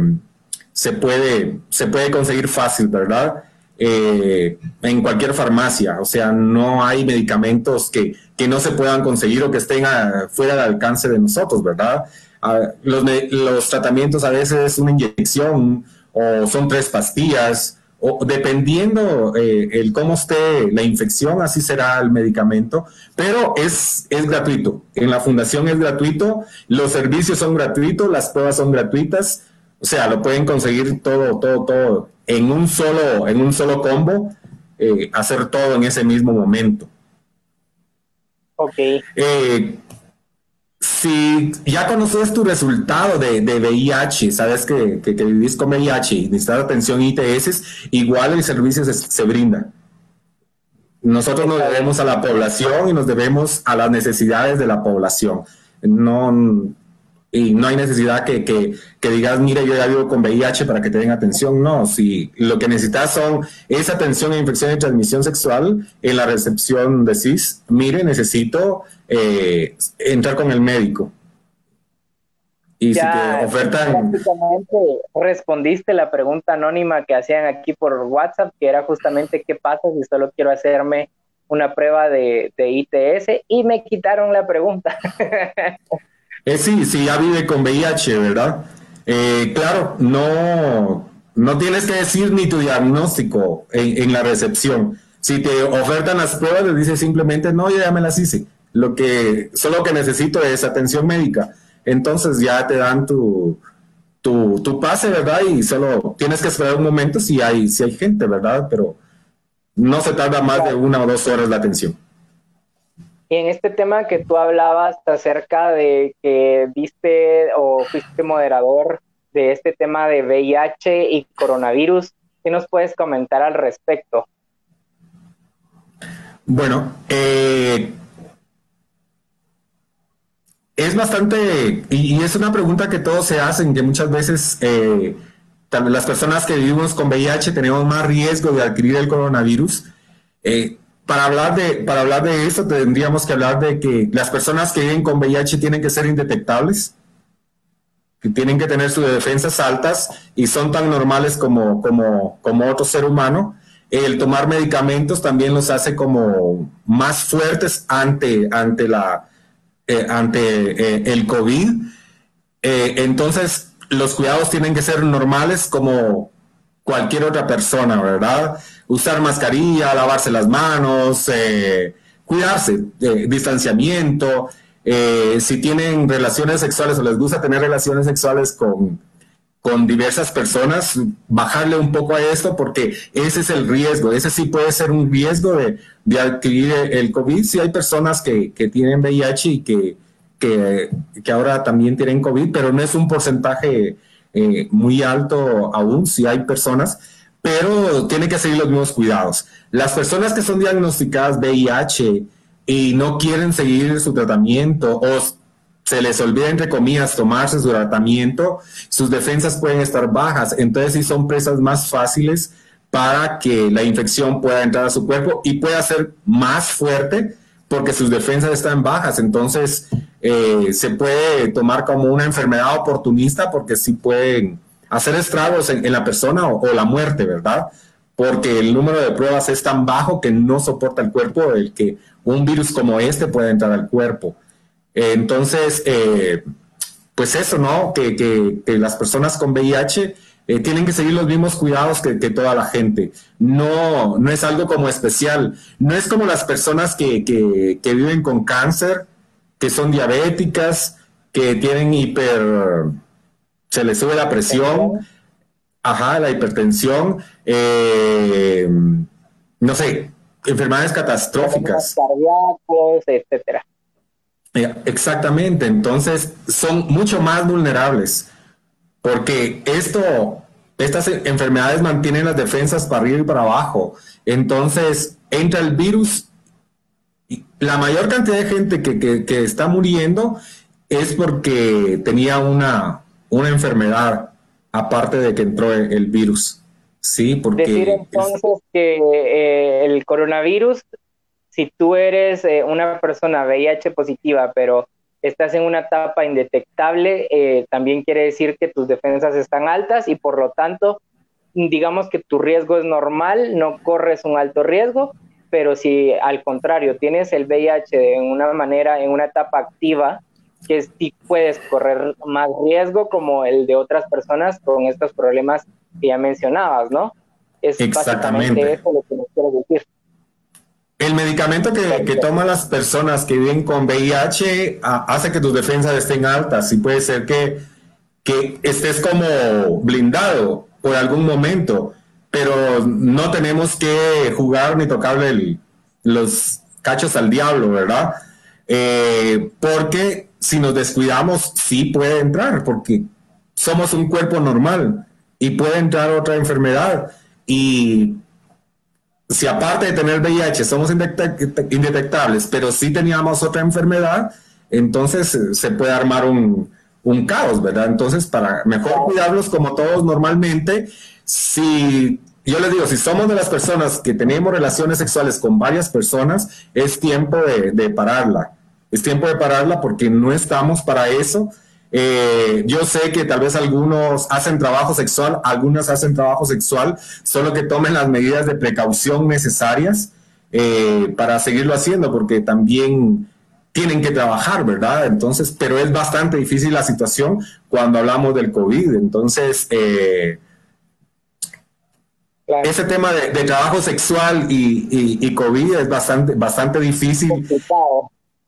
se, puede, se puede conseguir fácil, ¿verdad? En cualquier farmacia, o sea, no hay medicamentos que que no se puedan conseguir o que estén fuera del alcance de nosotros, ¿verdad? Ah, los, tratamientos a veces es una inyección o son tres pastillas, o dependiendo eh, el cómo esté la infección, así será el medicamento, pero es, es gratuito. En la fundación es gratuito, los servicios son gratuitos, las pruebas son gratuitas, o sea, lo pueden conseguir todo, todo, todo en un solo, en un solo combo, eh, hacer todo en ese mismo momento.
Ok.
Eh, si ya conoces tu resultado de, VIH, sabes que, que, vivís con VIH y necesitas atención ITS, igual el servicio se, brinda. Nosotros nos debemos a la población y nos debemos a las necesidades de la población. No, y no hay necesidad que, que, digas, mire, yo ya vivo con VIH para que te den atención. No, si lo que necesitas son esa atención a infección de transmisión sexual en la recepción de CIS, mire, necesito eh, entrar con el médico.
Y si te ofertan... respondiste la pregunta anónima que hacían aquí por WhatsApp, que era justamente qué pasa si solo quiero hacerme una prueba de, de ITS y me quitaron la pregunta.
Eh, sí, sí, ya vive con VIH, ¿verdad? Eh, claro, no, no tienes que decir ni tu diagnóstico en, la recepción. Si te ofertan las pruebas, le dices simplemente, no, ya me las hice. Lo que, solo que necesito es atención médica. Entonces ya te dan tu, tu, tu, pase, ¿verdad? Y solo tienes que esperar un momento si hay, si hay gente, ¿verdad? Pero no se tarda más de una o dos horas la atención.
Y en este tema que tú hablabas acerca de que viste o fuiste moderador de este tema de VIH y coronavirus, ¿qué nos puedes comentar al respecto?
Bueno, eh, es bastante, y, es una pregunta que todos se hacen, que muchas veces eh, las personas que vivimos con VIH tenemos más riesgo de adquirir el coronavirus. Eh, para hablar de, para hablar de eso tendríamos que hablar de que las personas que viven con VIH tienen que ser indetectables, tienen que tener sus defensas altas y son tan normales como, como, como otro ser humano. El tomar medicamentos también los hace como más fuertes ante, ante, la, eh, ante eh, el COVID. Eh, entonces, los cuidados tienen que ser normales como cualquier otra persona, ¿verdad? Usar mascarilla, lavarse las manos, eh, cuidarse, eh, distanciamiento. Eh, si tienen relaciones sexuales o les gusta tener relaciones sexuales con, con diversas personas, bajarle un poco a esto porque ese es el riesgo, ese sí puede ser un riesgo de, de adquirir el COVID. Si hay personas que, que tienen VIH y que, que, que, ahora también tienen COVID, pero no es un porcentaje muy alto aún, si hay personas pero tiene que seguir los mismos cuidados. Las personas que son diagnosticadas VIH y no quieren seguir su tratamiento o se les olvida, entre comillas, tomarse su tratamiento, sus defensas pueden estar bajas. Entonces, sí son presas más fáciles para que la infección pueda entrar a su cuerpo y pueda ser más fuerte porque sus defensas están bajas. Entonces, eh, se puede tomar como una enfermedad oportunista porque sí pueden hacer estragos en, la persona o, la muerte, ¿verdad? Porque el número de pruebas es tan bajo que no soporta el cuerpo el que un virus como este pueda entrar al cuerpo. entonces, eh, pues eso, ¿no? Que, las personas con VIH eh, tienen que seguir los mismos cuidados que, toda la gente. No, no es algo como especial. No es como las personas que, que, viven con cáncer, que son diabéticas, que tienen hiper, se les sube la presión, ajá, la hipertensión, eh, no sé, enfermedades catastróficas.
Cardíacos, etcétera.
Eh, exactamente, entonces son mucho más vulnerables porque esto, estas enfermedades mantienen las defensas para arriba y para abajo. Entonces entra el virus y la mayor cantidad de gente que, está muriendo es porque tenía una, una enfermedad aparte de que entró el, virus. Sí, porque...
Decir entonces que eh, el coronavirus si tú eres eh, una persona VIH positiva, pero estás en una etapa indetectable, eh, también quiere decir que tus defensas están altas y por lo tanto, digamos que tu riesgo es normal, no corres un alto riesgo, pero si al contrario tienes el VIH en una manera, en una etapa activa, que sí puedes correr más riesgo como el de otras personas con estos problemas que ya mencionabas, ¿no?
Es básicamente eso lo que nos quiero decir. El medicamento que, toman las personas que viven con VIH hace que tus defensas estén altas y puede ser que, que estés como blindado por algún momento, pero no tenemos que jugar ni tocarle los cachos al diablo, ¿verdad? Eh, porque si nos descuidamos, sí puede entrar, porque somos un cuerpo normal y puede entrar otra enfermedad. Y si aparte de tener VIH somos indetectables, pero sí teníamos otra enfermedad, entonces eh, se puede armar un, caos, ¿verdad? Entonces, para mejor cuidarlos como todos normalmente, si yo les digo, si somos de las personas que tenemos relaciones sexuales con varias personas, es tiempo de, de pararla. Es tiempo de pararla porque no estamos para eso eh, yo sé que tal vez algunos hacen trabajo sexual, algunas hacen trabajo sexual, solo que tomen las medidas de precaución necesarias eh, para seguirlo haciendo, porque también tienen que trabajar, ¿verdad? Entonces, pero es bastante difícil la situación cuando hablamos del COVID. Entonces, eh, ese tema de, trabajo sexual y, y, COVID es bastante, bastante difícil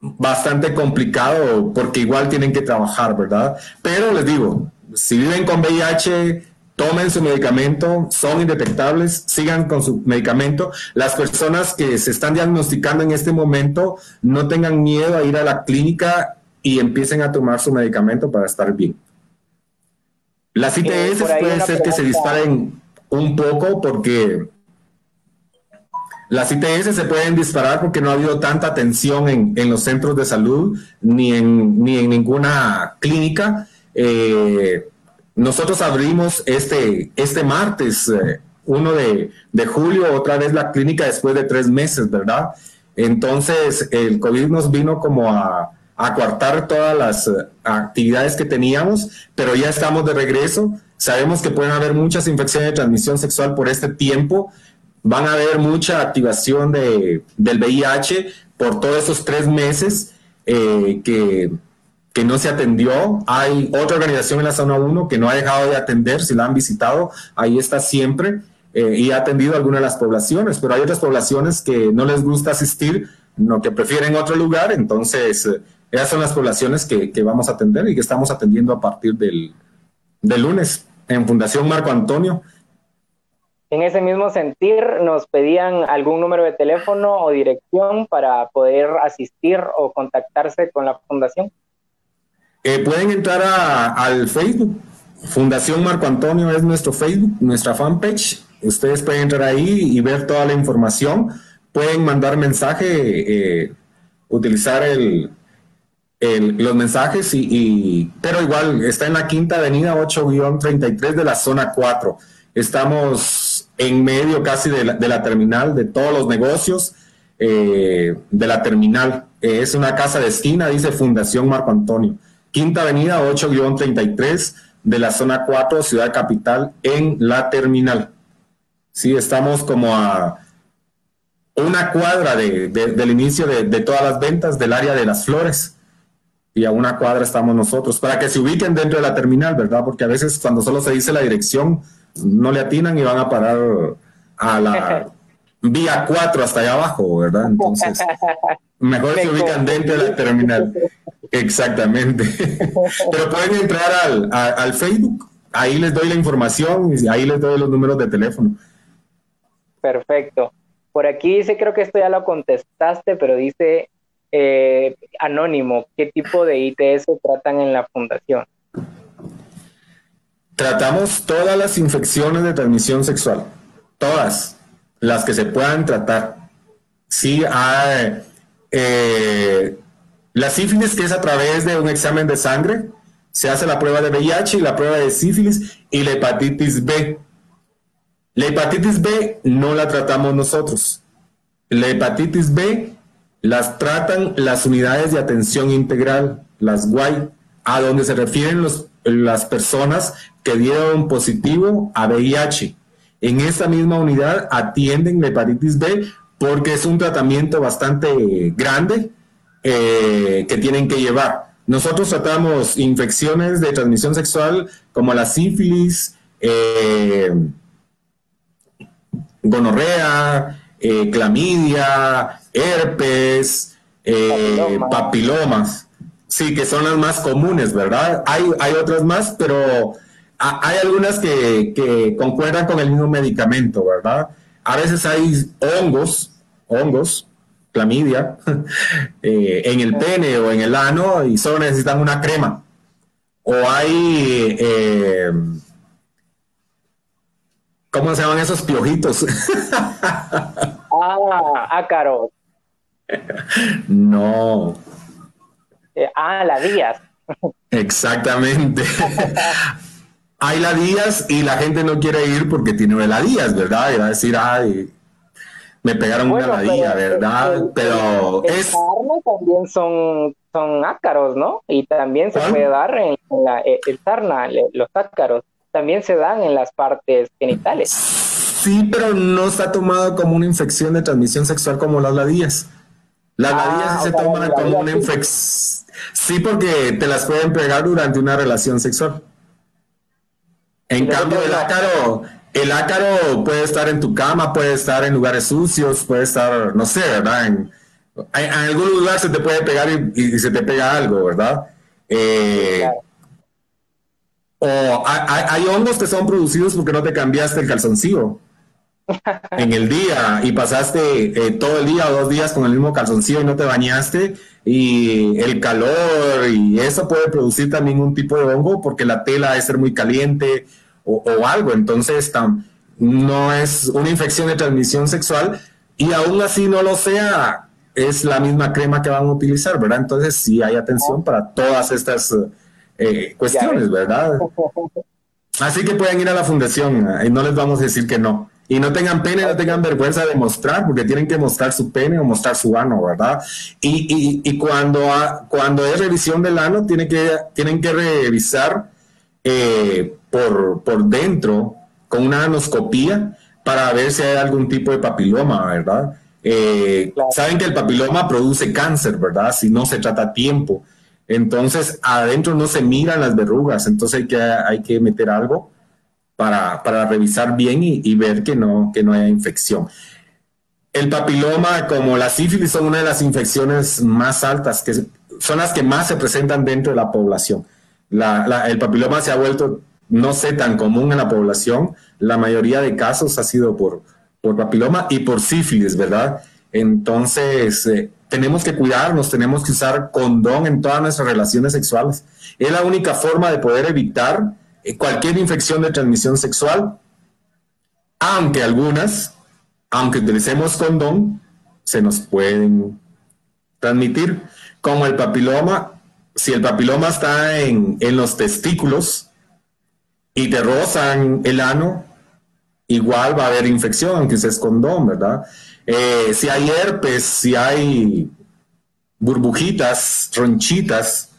bastante complicado porque igual tienen que trabajar, ¿verdad? Pero les digo, si viven con VIH, tomen su medicamento, son indetectables, sigan con su medicamento. Las personas que se están diagnosticando en este momento no tengan miedo a ir a la clínica y empiecen a tomar su medicamento para estar bien. Las ITS eh, puede ser que se disparen un poco porque las ITS se pueden disparar porque no ha habido tanta atención en, los centros de salud ni en, ni en ninguna clínica. Eh, nosotros abrimos este, este martes, 1 eh, de, julio, otra vez la clínica después de tres meses, ¿verdad? Entonces, el COVID nos vino como a, a coartar todas las eh, actividades que teníamos, pero ya estamos de regreso. Sabemos que pueden haber muchas infecciones de transmisión sexual por este tiempo van a haber mucha activación de, del VIH por todos esos tres meses eh, que, que, no se atendió. Hay otra organización en la zona 1 que no ha dejado de atender, si la han visitado, ahí está siempre eh, y ha atendido a algunas de las poblaciones, pero hay otras poblaciones que no les gusta asistir, no, que prefieren otro lugar, entonces eh, esas son las poblaciones que, que, vamos a atender y que estamos atendiendo a partir del, del lunes en Fundación Marco Antonio
en ese mismo sentir, nos pedían algún número de teléfono o dirección para poder asistir o contactarse con la fundación.
Eh, pueden entrar al Facebook. Fundación Marco Antonio es nuestro Facebook, nuestra fanpage. Ustedes pueden entrar ahí y ver toda la información. Pueden mandar mensaje, eh, utilizar el, los mensajes, y, pero igual está en la Quinta Avenida 8-33 de la zona 4. Estamos en medio casi de la, terminal, de todos los negocios eh, de la terminal. Eh, es una casa de esquina, dice Fundación Marco Antonio. Quinta Avenida 8-33 de la zona 4, Ciudad Capital, en la terminal. Sí, estamos como a una cuadra del inicio de, todas las ventas del área de las flores. y a una cuadra estamos nosotros, para que se ubiquen dentro de la terminal, ¿verdad? Porque a veces cuando solo se dice la dirección, no le atinan y van a parar a la vía 4 hasta allá abajo, ¿verdad? Entonces, mejor se ubican dentro de la terminal. Exactamente. Pero pueden entrar al, al Facebook, ahí les doy la información y ahí les doy los números de teléfono.
Perfecto. Por aquí dice, creo que esto ya lo contestaste, pero dice eh, anónimo, ¿qué tipo de ITS tratan en la fundación?
Tratamos todas las infecciones de transmisión sexual, todas las que se puedan tratar. Sí, hay, eh, la sífilis que es a través de un examen de sangre, se hace la prueba de VIH y la prueba de sífilis y la hepatitis B. La hepatitis B no la tratamos nosotros. La hepatitis B las tratan las unidades de atención integral, las GUAI, a donde se refieren las personas que dieron positivo a VIH. En esta misma unidad atienden la hepatitis B porque es un tratamiento bastante grande eh, que tienen que llevar. Nosotros tratamos infecciones de transmisión sexual como la sífilis, eh, gonorrea, eh, clamidia, herpes, papilomas. Sí, que son las más comunes, ¿verdad? Hay, hay otras más, pero hay algunas que, concuerdan con el mismo medicamento, ¿verdad? A veces hay hongos, hongos, clamidia, eh, en el pene o en el ano y solo necesitan una crema. O hay, eh, ¿cómo se llaman esos piojitos?
ah, ácaros.
No.
Eh, ah, la Díaz.
Exactamente. hay ladillas y la gente no quiere ir porque tiene ladillas, ¿verdad? Y va a decir, ay, me pegaron una ladilla, ¿verdad? pero
el,
es...
también son, son ácaros, ¿no? Y también se puede dar en, la, eh, el sarna, los ácaros, también se dan en las partes genitales.
Sí, pero no está tomado como una infección de transmisión sexual como las ladillas. Las ah, ladillas sí se toman como una infección. Sí, porque te las pueden pegar durante una relación sexual. En cambio, el ácaro, el ácaro puede estar en tu cama, puede estar en lugares sucios, puede estar, no sé, ¿verdad? En, algún lugar se te puede pegar y, se te pega algo, ¿verdad? Eh, o hay, hongos que son producidos porque no te cambiaste el calzoncillo en el día y pasaste eh, todo el día o dos días con el mismo calzoncillo y no te bañaste y el calor y eso puede producir también un tipo de hongo porque la tela debe ser muy caliente o, algo. Entonces, no es una infección de transmisión sexual y aún así no lo sea, es la misma crema que van a utilizar, ¿verdad? Entonces, sí hay atención para todas estas eh, cuestiones, ¿verdad? Así que pueden ir a la fundación y no les vamos a decir que no. Y no tengan pena, no tengan vergüenza de mostrar, porque tienen que mostrar su pene o mostrar su ano, ¿verdad? Y, y, cuando, cuando es revisión del ano, tiene que, tienen que revisar eh, por, por dentro con una anoscopía para ver si hay algún tipo de papiloma, ¿verdad? Eh, saben que el papiloma produce cáncer, ¿verdad? Si no se trata a tiempo. Entonces, adentro no se miran las verrugas, entonces hay que, hay que meter algo para, revisar bien y, ver que no, que no haya infección. El papiloma, como la sífilis, son una de las infecciones más altas, que son las que más se presentan dentro de la población el papiloma se ha vuelto, no sé, tan común en la población. La mayoría de casos ha sido por, por papiloma y por sífilis, ¿verdad? Entonces, eh, tenemos que cuidarnos, tenemos que usar condón en todas nuestras relaciones sexuales. Es la única forma de poder evitar cualquier infección de transmisión sexual, aunque algunas, aunque utilicemos condón, se nos pueden transmitir, como el papiloma si el papiloma está en, los testículos y te rozan el ano, igual va a haber infección, aunque es condón, ¿verdad? Eh, si hay herpes, si hay burbujitas, ronchitas,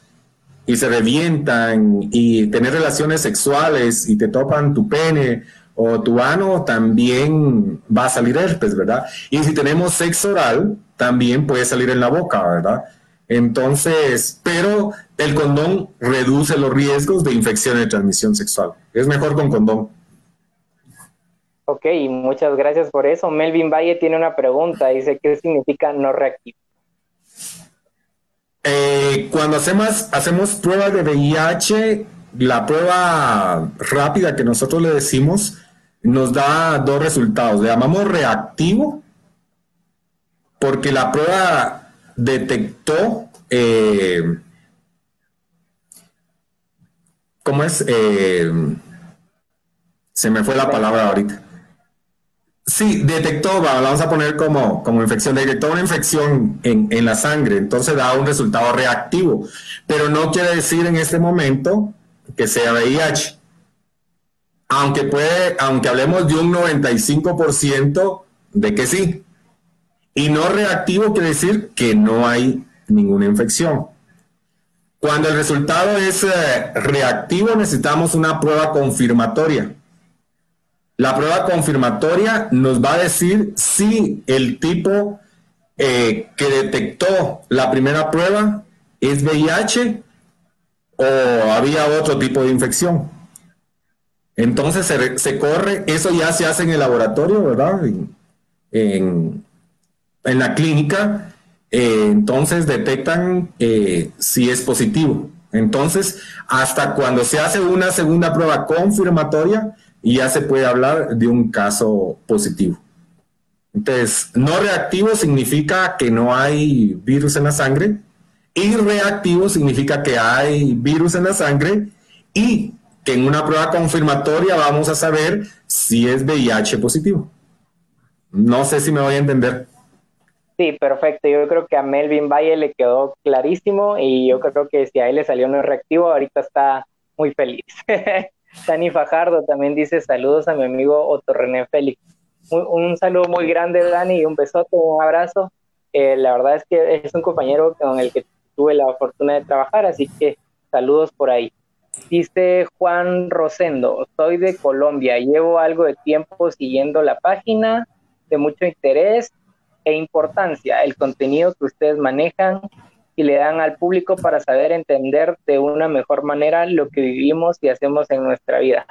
y se revientan y tener relaciones sexuales y te topan tu pene o tu ano, también va a salir herpes, ¿verdad? Y si tenemos sexo oral, también puede salir en la boca, ¿verdad? Entonces, pero el condón reduce los riesgos de infección de transmisión sexual. Es mejor con condón.
Ok, muchas gracias por eso. Melvin Valle tiene una pregunta. Dice, ¿qué significa no reactivo?
Eh, cuando hacemos, hacemos pruebas de VIH, la prueba rápida que nosotros le decimos nos da dos resultados. Le llamamos reactivo porque la prueba detectó, eh, ¿cómo es? Eh, se me fue la palabra ahorita. Sí, detectó, vamos a poner como, como infección, detectó una infección en, en, la sangre, entonces da un resultado reactivo, pero no quiere decir en este momento que sea VIH. Aunque puede, aunque hablemos de un 95% de que sí. Y no reactivo quiere decir que no hay ninguna infección. Cuando el resultado es eh, reactivo necesitamos una prueba confirmatoria. La prueba confirmatoria nos va a decir si el tipo eh, que detectó la primera prueba es VIH o había otro tipo de infección. Entonces se, corre, eso ya se hace en el laboratorio, ¿verdad? En, la clínica, eh, entonces detectan eh, si es positivo. Entonces, hasta cuando se hace una segunda prueba confirmatoria, ya se puede hablar de un caso positivo. Entonces, no reactivo significa que no hay virus en la sangre, y reactivo significa que hay virus en la sangre y que en una prueba confirmatoria vamos a saber si es VIH positivo. No sé si me voy a entender.
Sí, perfecto. Yo creo que a Melvin Valle le quedó clarísimo y yo creo que si a él le salió no reactivo, ahorita está muy feliz. Dani Fajardo también dice saludos a mi amigo Otto René Félix. un saludo muy grande, Dani, y un besote, un abrazo. Eh, la verdad es que es un compañero con el que tuve la fortuna de trabajar, así que saludos por ahí. Dice Juan Rosendo, soy de Colombia, llevo algo de tiempo siguiendo la página, de mucho interés e importancia, el contenido que ustedes manejan y le dan al público para saber entender de una mejor manera lo que vivimos y hacemos en nuestra vida.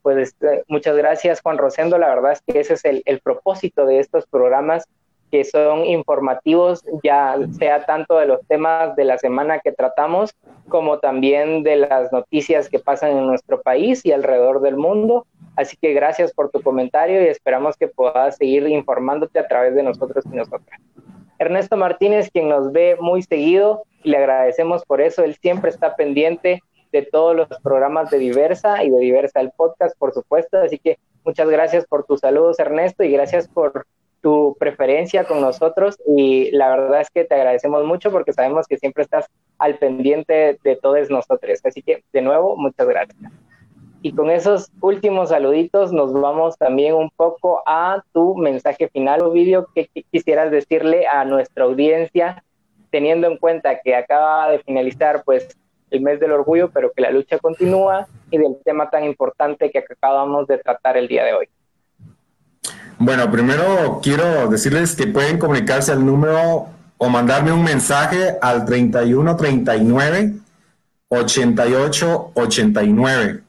Pues este, muchas gracias Juan Rosendo, la verdad es que ese es el, el propósito de estos programas que son informativos, ya sea tanto de los temas de la semana que tratamos, como también de las noticias que pasan en nuestro país y alrededor del mundo. Así que gracias por tu comentario y esperamos que puedas seguir informándote a través de nosotros y nosotras. Ernesto Martínez, quien nos ve muy seguido, y le agradecemos por eso, él siempre está pendiente de todos los programas de Diversa y de Diversa el podcast, por supuesto. Así que muchas gracias por tus saludos, Ernesto, y gracias por tu preferencia con nosotros y la verdad es que te agradecemos mucho porque sabemos que siempre estás al pendiente de todos nosotros. Así que de nuevo, muchas gracias. Y con esos últimos saluditos nos vamos también un poco a tu mensaje final o vídeo que quisieras decirle a nuestra audiencia, teniendo en cuenta que acaba de finalizar pues el mes del orgullo, pero que la lucha continúa y del tema tan importante que acabamos de tratar el día de hoy.
Bueno, primero quiero decirles que pueden comunicarse al número o mandarme un mensaje al 3139 88 89.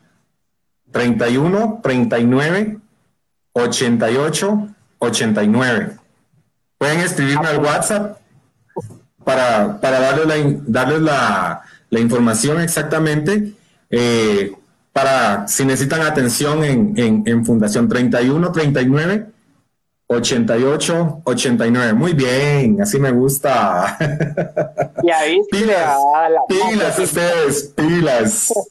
31 39 88 89. Pueden escribirme al WhatsApp para, para darles, la, darles la, la información exactamente. Eh, para si necesitan atención en, en, en Fundación 31 39 88, 89. Muy bien, así me gusta.
Ya viste.
pilas, pilas ustedes, pilas.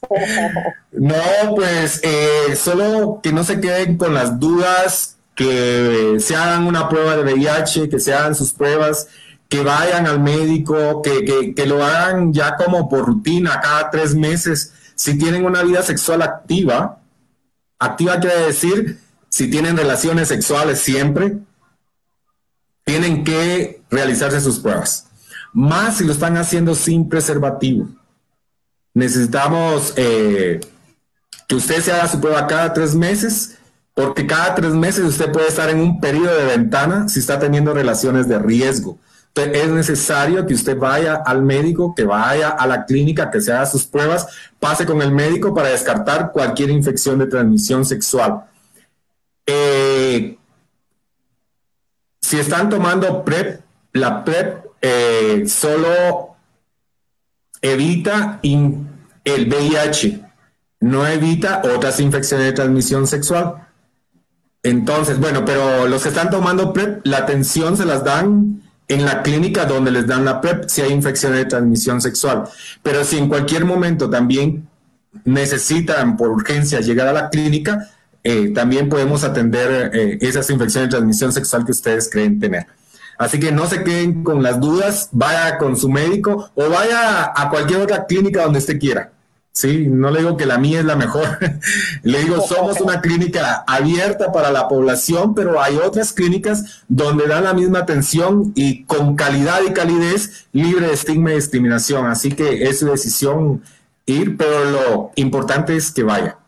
No, pues eh, solo que no se queden con las dudas, que se hagan una prueba de VIH, que se hagan sus pruebas, que vayan al médico, que, que, que lo hagan ya como por rutina cada tres meses. Si tienen una vida sexual activa, activa quiere decir si tienen relaciones sexuales siempre, tienen que realizarse sus pruebas. Más si lo están haciendo sin preservativo. Necesitamos eh, que usted se haga su prueba cada tres meses, porque cada tres meses usted puede estar en un periodo de ventana si está teniendo relaciones de riesgo. es necesario que usted vaya al médico, que vaya a la clínica, que se haga sus pruebas, pase con el médico para descartar cualquier infección de transmisión sexual. Eh, si están tomando PrEP, la PrEP eh, solo evita el VIH, no evita otras infecciones de transmisión sexual. Entonces, bueno, pero los que están tomando PrEP, la atención se las dan en la clínica donde les dan la PrEP si hay infecciones de transmisión sexual. Pero si en cualquier momento también necesitan por urgencia llegar a la clínica, eh, también podemos atender eh, esas infecciones de transmisión sexual que ustedes creen tener. Así que no se queden con las dudas, vaya con su médico o vaya a cualquier otra clínica donde usted quiera. Sí, no le digo que la mía es la mejor. le digo, somos una clínica abierta para la población, pero hay otras clínicas donde dan la misma atención y con calidad y calidez, libre de estigma y discriminación. Así que es su decisión ir, pero lo importante es que vaya.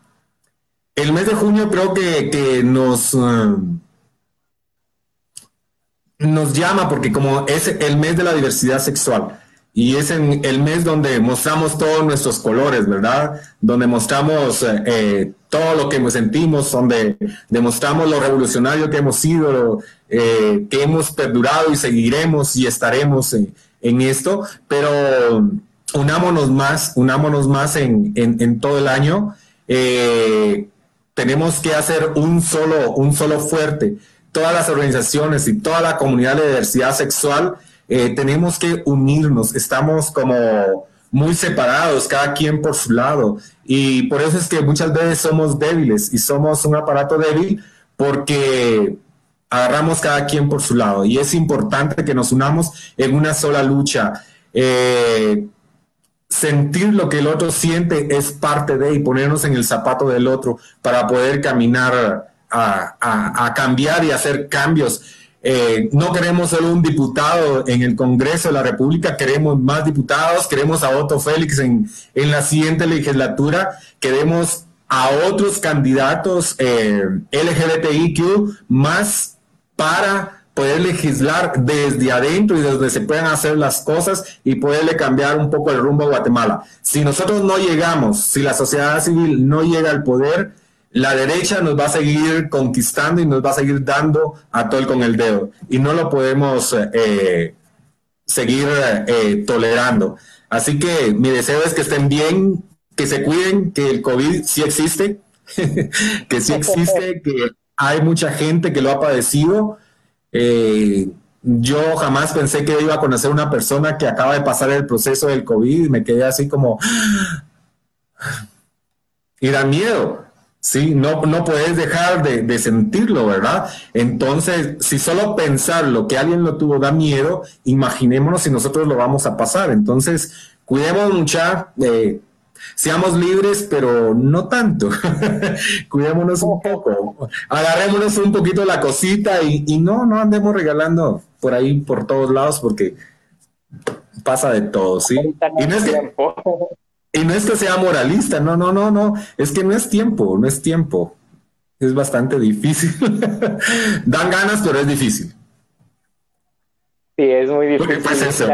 El mes de junio creo que, nos, um, nos llama porque como es el mes de la diversidad sexual y es en el mes donde mostramos todos nuestros colores, ¿verdad? Donde mostramos eh, eh, todo lo que sentimos, donde demostramos lo revolucionario que hemos sido, eh, que hemos perdurado y seguiremos y estaremos en, esto, pero unámonos más, unámonos más en, en, todo el año. Tenemos que hacer un solo, un solo fuerte. Todas las organizaciones y toda la comunidad de diversidad sexual eh, tenemos que unirnos, estamos como muy separados, cada quien por su lado. Y por eso es que muchas veces somos débiles y somos un aparato débil porque agarramos cada quien por su lado. Y es importante que nos unamos en una sola lucha. Eh, sentir lo que el otro siente es parte de y ponernos en el zapato del otro para poder caminar a cambiar y hacer cambios. Eh, no queremos solo un diputado en el Congreso de la República, queremos más diputados, queremos a Otto Félix en, en la siguiente legislatura, queremos a otros candidatos eh, LGBTIQ más para poder legislar desde adentro y desde se puedan hacer las cosas y poderle cambiar un poco el rumbo a Guatemala. Si nosotros no llegamos, si la sociedad civil no llega al poder, la derecha nos va a seguir conquistando y nos va a seguir dando a todo con el dedo. Y no lo podemos eh, seguir eh, tolerando. Así que mi deseo es que estén bien, que se cuiden, que el COVID sí existe, que sí existe, que hay mucha gente que lo ha padecido. Eh, yo jamás pensé que iba a conocer una persona que acaba de pasar el proceso del COVID y me quedé así como... Y da miedo, Sí, no, no puedes dejar de, sentirlo, ¿verdad? Entonces, si solo pensar lo que alguien lo tuvo da miedo, imaginémonos si nosotros lo vamos a pasar. Entonces, cuidemos mucha, eh, seamos libres, pero no tanto. Cuidémonos un poco, agarrémonos un poquito la cosita y, y no, no andemos regalando por ahí, por todos lados, porque pasa de todo, ¿sí? Y no es que, y no es que sea moralista, no, no, no, no, es que no es tiempo, no es tiempo. Es bastante difícil. Dan ganas, pero es difícil.
Sí, es muy difícil. Pues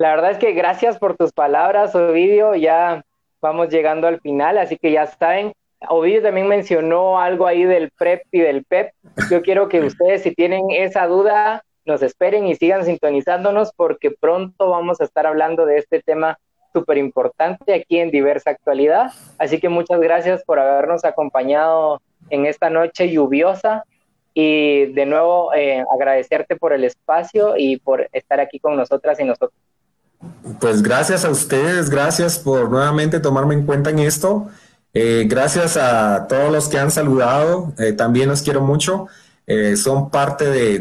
La verdad es que gracias por tus palabras, Ovidio. Ya vamos llegando al final, así que ya saben. Ovidio también mencionó algo ahí del PREP y del PEP. Yo quiero que ustedes, si tienen esa duda, nos esperen y sigan sintonizándonos porque pronto vamos a estar hablando de este tema súper importante aquí en Diversa Actualidad. Así que muchas gracias por habernos acompañado en esta noche lluviosa y de nuevo eh, agradecerte por el espacio y por estar aquí con nosotras y nosotros.
Pues gracias a ustedes, gracias por nuevamente tomarme en cuenta en esto. Eh, gracias a todos los que han saludado, eh, también los quiero mucho. son parte de,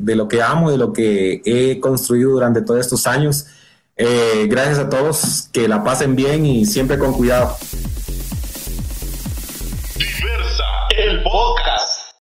de, lo que amo, de lo que he construido durante todos estos años. Eh, gracias a todos, que la pasen bien y siempre con cuidado.